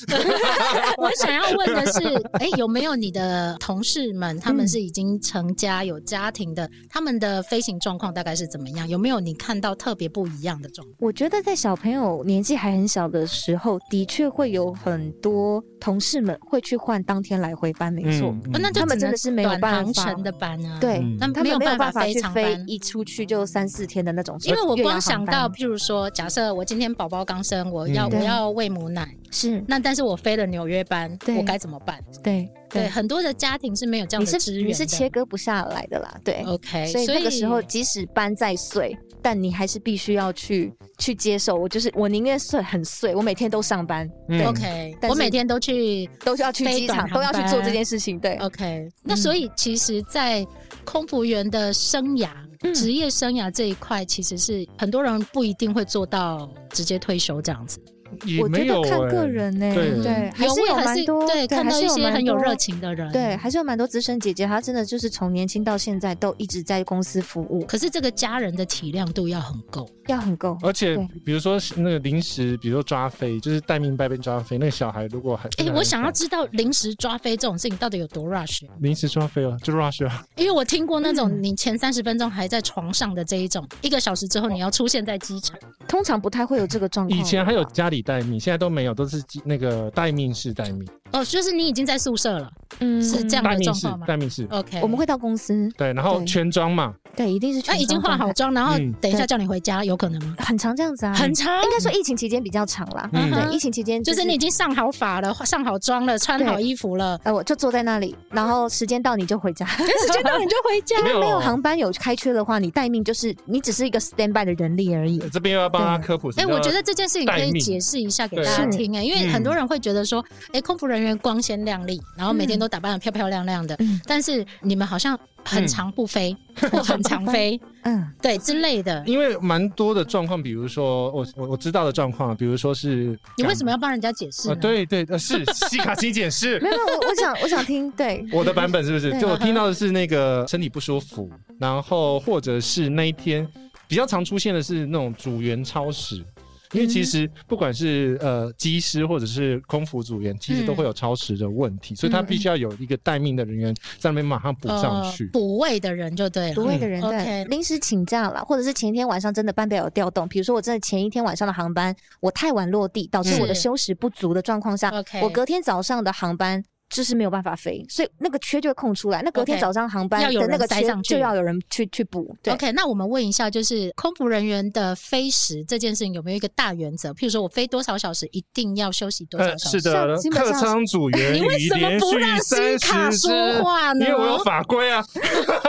Speaker 2: 我想要问的是，哎，有没有你的同事们，他们是已经成家有家庭的，他们的飞行状况大概是怎么样？有没有你看到特别不一样的状况？
Speaker 1: 我觉得在小朋友年纪还很小的时候，的确确会有很多同事们会去换当天来回班，没错，
Speaker 3: 嗯。
Speaker 2: 那就
Speaker 1: 他们真的是没有办法
Speaker 2: 的班啊，
Speaker 1: 对，
Speaker 3: 嗯。
Speaker 2: 那
Speaker 1: 他们没有办法去飞
Speaker 2: 飞长班，
Speaker 1: 一出去就三四天的那种，
Speaker 2: 因为我光想到，譬如说，假设我今天宝宝刚生，我要、
Speaker 3: 嗯。
Speaker 2: 我要喂母奶，
Speaker 1: 是。
Speaker 2: 那但是我飞了纽约班，我该怎么办？
Speaker 1: 对
Speaker 2: 对，很多的家庭是没有这样
Speaker 1: 你是
Speaker 2: 的资源的
Speaker 1: 你是切割不下来的啦，对。
Speaker 2: OK，
Speaker 1: 所以那个时候，即使班再碎，但你还是必须要去去接受。我就是我宁愿碎很碎，我每天都上班
Speaker 2: ，OK，我每天都去
Speaker 1: 都是要去机场，都要去做这件事情。对
Speaker 2: ，OK，那所以其实，在空服员的生涯、
Speaker 1: 嗯
Speaker 2: 职业生涯这一块，其实是很多人不一定会做到直接退休这样子。
Speaker 3: 也
Speaker 1: 我觉
Speaker 3: 没有欸
Speaker 1: 得看个人呢，
Speaker 3: 对
Speaker 1: 对，还是有蛮多
Speaker 2: 对看到
Speaker 1: 还是
Speaker 2: 一些很有热情的人，
Speaker 1: 对，还是有蛮多资深姐姐，她真的就是从年轻到现在都一直在公司服务，
Speaker 2: 可是这个家人的体谅度要很够。
Speaker 1: 要很够。
Speaker 3: 而且比如说那个临时，比如说抓飞，就是待命被被抓飞，那个小孩如果还
Speaker 2: 哎、我想要知道临时抓飞这种事情到底有多 rush，
Speaker 3: 临时抓飞啊，就 rush 啊，
Speaker 2: 因为我听过那种你前三十分钟还在床上的这一种，一个小时之后你要出现在机场。
Speaker 1: 通常不太会有这个状况。
Speaker 3: 以前还有家里待命，现在都没有，都是那个待命式待命，
Speaker 2: 哦，就是你已经在宿舍了，
Speaker 1: 嗯
Speaker 2: 是
Speaker 3: 这样
Speaker 2: 的状况吗
Speaker 3: 待命式
Speaker 2: ，？OK，
Speaker 1: 我们会到公司，
Speaker 3: 对，然
Speaker 1: 后
Speaker 3: 全妆嘛，
Speaker 1: 对，一定是全
Speaker 2: 那已
Speaker 1: 经
Speaker 2: 化好妆，然后
Speaker 3: 嗯
Speaker 2: 等一下叫你回家，有可能吗？
Speaker 1: 很长这样子啊，
Speaker 2: 很长，
Speaker 1: 应该说疫情期间比较长啦。
Speaker 3: 嗯
Speaker 1: 对，疫情期间
Speaker 2: 就是你已经上好法了，上好妆了，穿好衣服了，
Speaker 1: 呃，我就坐在那里，然后时间到你就回家。
Speaker 2: 时间到你就回家。
Speaker 3: 没有
Speaker 1: 没有航班有开缺的话，你待命就是你只是一个 stand by 的人力而已。
Speaker 3: 这边又要帮他科普。
Speaker 2: 哎、我觉得这件事情可以解释一下
Speaker 3: 给
Speaker 2: 大家
Speaker 1: 是
Speaker 2: 听哎、因为很多人会觉得说，哎、空服人员光鲜亮丽，然后每天都打扮的漂漂亮亮的，
Speaker 1: 嗯
Speaker 2: 但是你们好像很常不飞、或很常飞，
Speaker 1: 嗯，
Speaker 2: 对之类的。
Speaker 3: 因为蛮多的状况，比如说我我我知道的状况，比如说是
Speaker 2: 你为什么要帮人家解释？
Speaker 3: 对对，呃是 西卡西解释
Speaker 1: 没。有，我我想我想听，对，
Speaker 3: 我的版本是不是？就我听到的是那个身体不舒服，然后或者是那一天比较常出现的是那种组员超时。因为其实不管是呃机师或者是空服组员，其实都会有超时的问题，所以他必须要有一个待命的人员在那边马上补上去。
Speaker 2: 呃补位的人就对了。
Speaker 1: 补位的人
Speaker 2: 对
Speaker 1: 临时请假了，或者是前一天晚上真的班表有调动，比如说我真的前一天晚上的航班我太晚落地，导致我的休息不足的状况下
Speaker 2: ，OK
Speaker 1: 我隔天早上的航班。就是没有办法飞，所以那个缺就会空出来。那隔天早上航班
Speaker 2: 要有
Speaker 1: 的那个缺就要有人去去补。对
Speaker 2: OK，那我们问一下，就是空服人员的飞时这件事情有没有一个大原则？譬如说我飞多少小时，一定要休息多少
Speaker 3: 呃，
Speaker 2: 小时？
Speaker 3: 是的，客舱组员
Speaker 2: 你为什
Speaker 3: 么
Speaker 2: 不让
Speaker 3: 三
Speaker 2: 西卡说话呢
Speaker 3: 因为我有法规啊。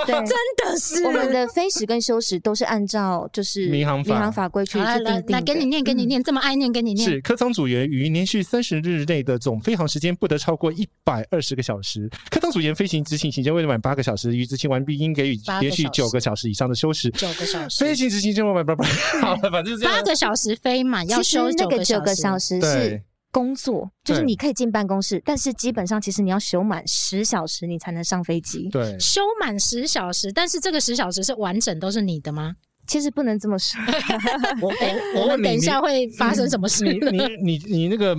Speaker 1: 对，
Speaker 2: 真的是
Speaker 1: 我们的飞时跟休时都是按照就是
Speaker 3: 民航法
Speaker 1: 民航法规去
Speaker 2: 来来来，给你念，给你念，这么爱念，给你念。
Speaker 3: 是客舱组员于连续三十日内的总飞行时间不得超过一百二十个小时。客舱组员飞行执行期间未满八个小时，于执行完毕应给予连续九个小时以上的休时。
Speaker 2: 九个小时，
Speaker 3: 飞行执行期间未满八八，好了，反正这样
Speaker 2: 八个小时飞满要休
Speaker 1: 那个九
Speaker 2: 九
Speaker 1: 个小时是
Speaker 3: 对
Speaker 1: 工作，就是你可以进办公室，但是基本上其实你要休满十小时，你才能上飞机。
Speaker 3: 对。
Speaker 2: 休满十小时，但是这个十小时是完整都是你的吗？
Speaker 1: 其实不能这么说，
Speaker 3: 我我
Speaker 2: 我
Speaker 3: 问你，
Speaker 2: 们 等一下会发生什么事？
Speaker 3: 你你你你那个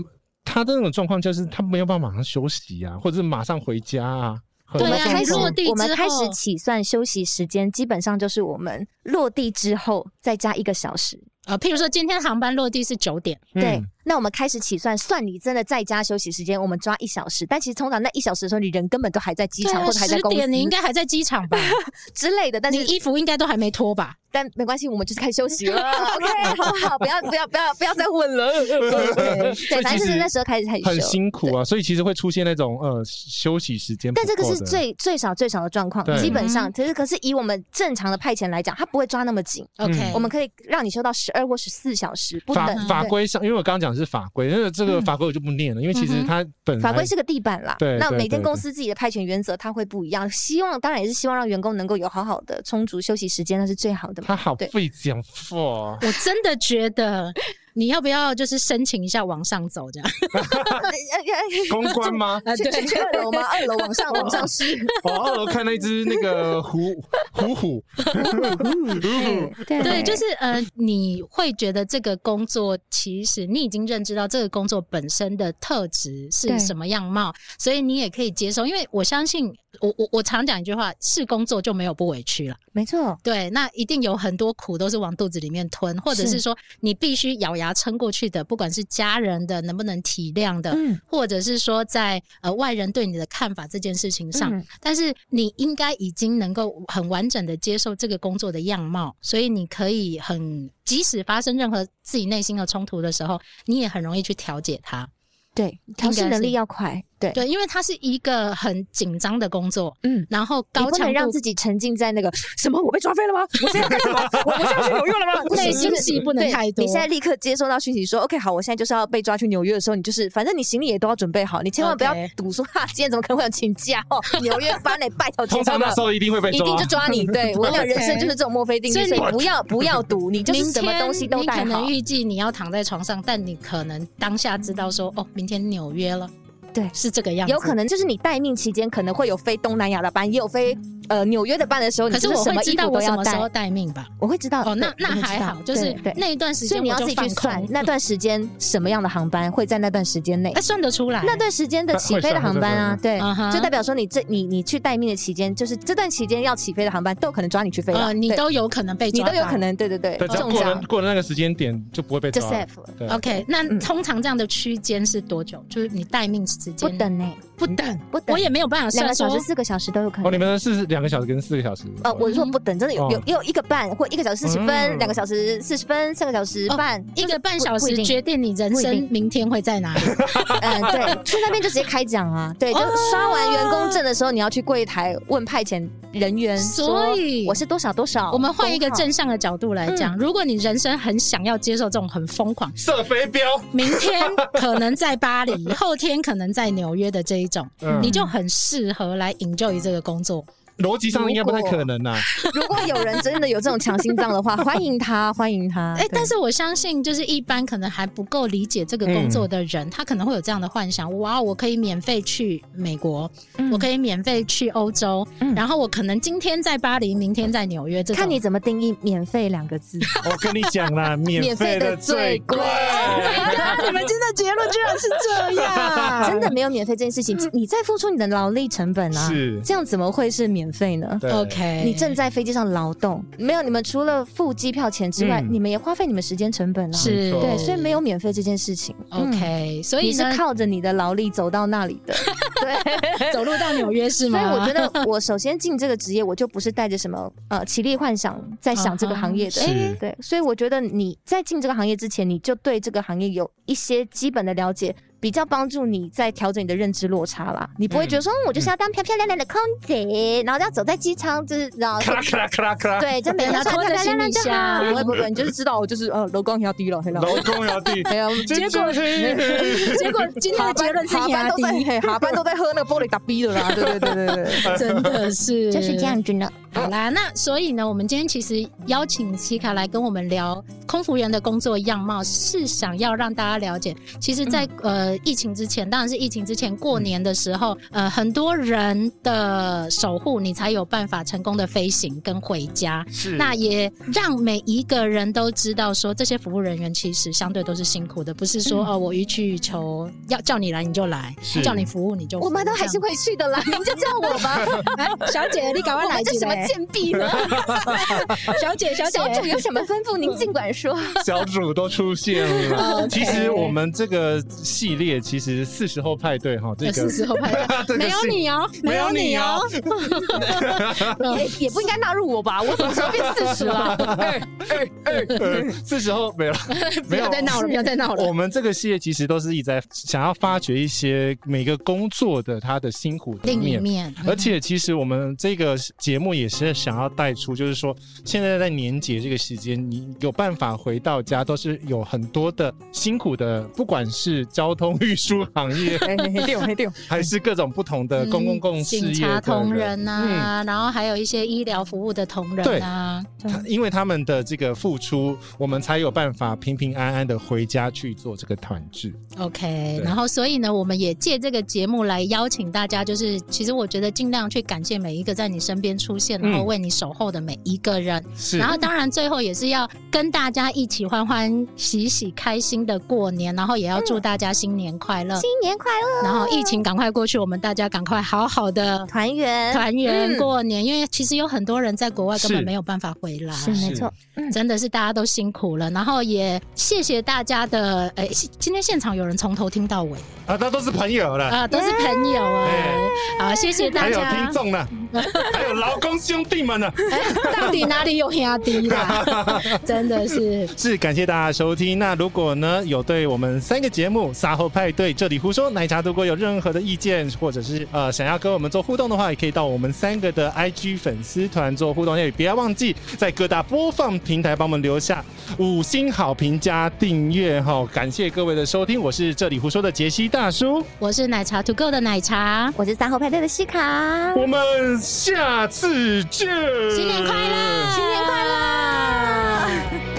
Speaker 3: 他的那种状况，就是他没有办法马上休息啊，或者是马上回家啊。很
Speaker 2: 对啊
Speaker 3: 开
Speaker 2: 始落地
Speaker 1: 我
Speaker 2: 们
Speaker 1: 开始起算休息时间，基本上就是我们落地之后再加一个小时。
Speaker 2: 啊，譬如说今天航班落地是九点，
Speaker 1: 对，
Speaker 3: 嗯
Speaker 1: 那我们开始起算，算你真的在家休息时间，我们抓一小时。但其实通常那一小时的时候，你人根本都还在机
Speaker 2: 场、啊
Speaker 1: 或者还在公司
Speaker 2: 十点你应该还在机场吧？
Speaker 1: 之类的。但是
Speaker 2: 你衣服应该都还没脱吧？
Speaker 1: 但没关系，我们就是开始休息了。OK，好不好？不要不要不要不要再问了。对，反正就是那时候开始
Speaker 3: 很。辛苦啊，所以其实会出现那种呃休息时间。
Speaker 1: 但这个是最最少最少的状
Speaker 3: 况，
Speaker 1: 基本上，其实可是以我们正常的派遣来讲，他不会抓那么紧。
Speaker 2: OK，
Speaker 1: 我们可以让你休到十二或十四小时不
Speaker 3: 法
Speaker 1: 等。
Speaker 3: 法规上，因为我刚刚讲的是法规，因为这个法规我就不念了，因为其实它本
Speaker 1: 法规是个地板啦，
Speaker 3: 对对
Speaker 1: 那每
Speaker 3: 间
Speaker 1: 公司自己的派遣原则它会不一样。希望当然也是希望让员工能够有好好的充足休息时间，那是最好的嘛。
Speaker 3: 他好
Speaker 1: 对
Speaker 3: 费讲话。
Speaker 2: 我真的觉得你要不要就是申请一下往上走这样？
Speaker 3: 公关吗？
Speaker 2: 啊，
Speaker 1: 去二楼吗？二楼往上往上是。
Speaker 3: 哦，二楼看那只那个虎虎虎，
Speaker 1: 对
Speaker 2: 对，就是呃，你会觉得这个工作其实你已经认知到这个工作本身的特质是什么样貌，所以你也可以接受。因为我相信，我我我常讲一句话：是工作就没有不委屈了。
Speaker 1: 没错，
Speaker 2: 对，那一定有很多苦都是往肚子里面吞，或者是
Speaker 1: 是
Speaker 2: 说你必须咬牙牙撑过去的，不管是家人的能不能体谅的，
Speaker 1: 嗯
Speaker 2: 或者是说在呃外人对你的看法这件事情上，
Speaker 1: 嗯
Speaker 2: 但是你应该已经能够很完整的接受这个工作的样貌，所以你可以很即使发生任何自己内心的冲突的时候，你也很容易去调解它。
Speaker 1: 对，调适能力要快，对
Speaker 2: 对，因为它是一个很紧张的工作，
Speaker 1: 嗯，
Speaker 2: 然
Speaker 1: 后
Speaker 2: 高强度
Speaker 1: 让自己沉浸在那个 什么我被抓飞了吗？我现在干什么？我我现在去纽约了吗？不行
Speaker 2: 内心戏不能太多
Speaker 1: 你现在立刻接收到讯息说，OK，好，我现在就是要被抓去纽约的时候，你就是反正你行李也都要准备好，你千万不要赌说哈，今天怎么可能会有请假哦？纽约班内拜托
Speaker 3: 通常那时。候一定会被抓
Speaker 1: 一定就。抓你，对我跟你
Speaker 2: 讲，
Speaker 1: 人生就是这种墨菲定律，
Speaker 2: 所以你
Speaker 1: 不要不要赌，你就是什么东西都带好
Speaker 2: 你可能。预计你要躺在床上，但你可能当下知道说，哦，明天纽约了，
Speaker 1: 对
Speaker 2: 是这个样子。
Speaker 1: 有可能就是你待命期间可能会有飞东南亚的班，也有飞呃纽约的班的时候，
Speaker 2: 可是我
Speaker 1: 你就是什
Speaker 2: 会知道我
Speaker 1: 么衣服都要带
Speaker 2: 什么时候。待命吧？
Speaker 1: 我会知道
Speaker 2: 哦，那那还好，就是那一段时间
Speaker 1: 所以你要自己去算那段时间什么样的航班会在那段时间内
Speaker 2: 哎。算得出来。
Speaker 1: 那段时间的起飞的航班啊，
Speaker 2: 对
Speaker 1: 就代表说你这你你去待命的期间，就是这段期间要起飞的航班都有可能抓你去飞了，
Speaker 2: 呃，你都有可能被
Speaker 1: 你
Speaker 2: 抓到
Speaker 1: 都有可能，对对对中
Speaker 3: 过了
Speaker 1: 奖
Speaker 3: 过了那个时间点就不会被
Speaker 1: 就
Speaker 3: 抓。
Speaker 1: safe 了，
Speaker 3: 对
Speaker 2: OK，那
Speaker 1: 嗯
Speaker 2: 通常这样的区间是多久？就是你待命时间。
Speaker 1: 不等呢，
Speaker 2: 不等，
Speaker 1: 不等。
Speaker 2: 我也没有办法算
Speaker 1: 两个小时、四个小时都有可能。
Speaker 3: 哦，你。们是两个小时跟四个小时。
Speaker 1: 呃，我是说不等，真的有
Speaker 3: 哦
Speaker 1: 有有一个半或一个小时四十分，
Speaker 3: 嗯。
Speaker 1: 两个小时四十分，三个小时半，
Speaker 2: 一个半小
Speaker 1: 时决定
Speaker 2: 你人生明天会在哪里。
Speaker 1: 嗯，对，去那边就直接开奖啊，对，就
Speaker 2: 哦。
Speaker 1: 刷完员工证的时候，你要去柜台问派遣人员，
Speaker 2: 所以
Speaker 1: 我是多少多少。
Speaker 2: 我们换一
Speaker 1: 个
Speaker 2: 正向的角度来
Speaker 1: 嗯。
Speaker 2: 讲，如果你人生很想要接受这种很疯狂，
Speaker 3: 射飞镖，
Speaker 2: 明天可能在巴黎，后天可能在纽约的这一种，
Speaker 3: 嗯
Speaker 2: 你就很适合来 enjoy 这个工作。
Speaker 3: 逻辑上应该不太可能啊。
Speaker 1: 如果有人真的有这种强心脏的话，欢迎他，欢迎他。
Speaker 2: 哎、
Speaker 1: 对
Speaker 2: 但是我相信，就是一般可能还不够理解这个工作的人，他可能会有这样的幻想：哇，我可以免费去美国，
Speaker 1: 嗯
Speaker 2: 我可以免费去欧洲，
Speaker 1: 嗯
Speaker 2: 然后我可能今天在巴黎，明天在纽约。这种
Speaker 1: 看你怎么定义“免费”两个字。
Speaker 3: 我跟你讲啦，免费的最贵。
Speaker 2: 你们今天的结论居然是这样，
Speaker 1: 真的没有免费这件事情，你在付出你的劳力成本啊，
Speaker 3: 是
Speaker 1: 这样怎么会是免费呢
Speaker 2: ？OK，
Speaker 1: 你正在飞机上劳动，没有你们除了付机票钱之外，
Speaker 3: 嗯
Speaker 1: 你们也花费你们时间成本啊。
Speaker 2: 是
Speaker 1: 对，所以没有免费这件事情。嗯
Speaker 2: OK，、所以
Speaker 1: 你是，靠着你的劳力走到那里的，对。
Speaker 2: 走路到纽约是吗？
Speaker 1: 所以我觉得，我首先进这个职业，我就不是带着什么呃奇力幻想在想这个行业的。对，所以我觉得你在进这个行业之前，你就对这个行业有一些基本的了解，比较帮助你在调整你的认知落差啦。你不会觉得说，嗯我就是要当漂漂亮亮的空姐，然后要走在机场，就是然后
Speaker 3: 咔啦咔啦咔。啦咔啦，
Speaker 1: 对，就每天穿漂漂
Speaker 2: 拖着行李
Speaker 1: 亮亮就好。
Speaker 2: 箱
Speaker 1: 不会不会，你就是知道我就是呃楼光要低了，黑了。
Speaker 3: 劳工要低，
Speaker 1: 没有，
Speaker 3: 结果
Speaker 2: 结果今天的 结论是压
Speaker 1: 哈班都在
Speaker 2: 低，
Speaker 1: 嘿，哈班都在喝那个玻璃打逼的啦，对对对对对，
Speaker 2: 真的是。
Speaker 1: 就是这样子呢。
Speaker 2: 好啦，那所以呢，我们今天其实邀请西卡来跟我们聊空服员的工作样貌，是想要让大家了解，其实在，呃疫情之前，当然是疫情之前过年的时候，呃很多人的守护，你才有办法成功的飞行跟回家。
Speaker 3: 是
Speaker 2: 那也让每一个人都知道，说这些服务人员其实相对都是辛苦的，不是说哦我予取予求，要叫你来你就来，
Speaker 3: 是
Speaker 2: 叫你服务你就。
Speaker 1: 我们都还是会去的啦，您就叫我吧。
Speaker 2: 哎，小姐，你赶快
Speaker 1: 来这什
Speaker 2: 么
Speaker 1: 贱婢呢？
Speaker 2: 小姐，小姐，
Speaker 1: 小主有什么吩咐，您尽管说。
Speaker 3: 小主都出现了。其实我们这个系列，其实四十后派对哈，
Speaker 2: 这个四十后
Speaker 3: 派对，
Speaker 2: 没有你哦，
Speaker 3: 没有你哦，
Speaker 1: 也 也不应该纳入我吧？我什么时候变四十了？
Speaker 3: 呃四十后没了，
Speaker 2: 没有再闹了，不要再
Speaker 3: 闹
Speaker 2: 了
Speaker 3: 我。们这个系列其实都是一直在想要发掘一些每个工作的他的辛苦的
Speaker 2: 另一
Speaker 3: 面。
Speaker 2: 面，
Speaker 3: 而且，其实我们这个节目也是想要带出，就是说，现在在年节这个时间，你有办法回到家，都是有很多的辛苦的，不管是交通运输行业，
Speaker 1: 六黑六，
Speaker 3: 还是各种不同的公共共事业
Speaker 2: 警察同仁
Speaker 3: 嗯。
Speaker 2: 啊，然后还有一些医疗服务的同仁啊，
Speaker 3: 他因为他们的这个付出，我们才有办法平平安安的回家去做这个团聚。
Speaker 2: OK，然后所以呢，我们也借这个节目来邀请大家，就是其实我觉得尽量去感谢每一个在你身边出现，然后为你守候的每一个人。
Speaker 3: 是。
Speaker 2: 然后当然最后也是要跟大家一起欢欢喜喜开心的过年，然后也要祝大家新年快乐，
Speaker 1: 新年快乐。
Speaker 2: 然后疫情赶快过去，我们大家赶快好好的
Speaker 1: 团圆。
Speaker 2: 团圆过年，嗯，因为其实有很多人在国外根本没有办法回来，
Speaker 1: 是，是。没错，
Speaker 2: 真的是大家都辛苦了。然后也谢谢大家的，哎，今天现场有人从头听到尾。
Speaker 3: 啊，那都是朋友了
Speaker 2: 啊，都是朋友啊，好，谢谢大家，
Speaker 3: 还有听众呢，还有劳工兄弟们呢，
Speaker 2: 到底哪里有兄弟啦？真的是。
Speaker 3: 是感谢大家收听。那如果呢有对我们三个节目撒后派对这里胡说奶茶如果有任何的意见，或者是呃想要跟我们做互动的话，也可以到我们三个的 IG 粉丝团做互动。也别忘记在各大播放平台帮我们留下五星好评加订阅哈。感谢各位的收听，我是这里胡说的杰西大叔，
Speaker 2: 我是奶茶 To Go 的奶茶，
Speaker 1: 我是三后派对的西卡，
Speaker 3: 我们下次见，
Speaker 2: 新年快乐新年快乐。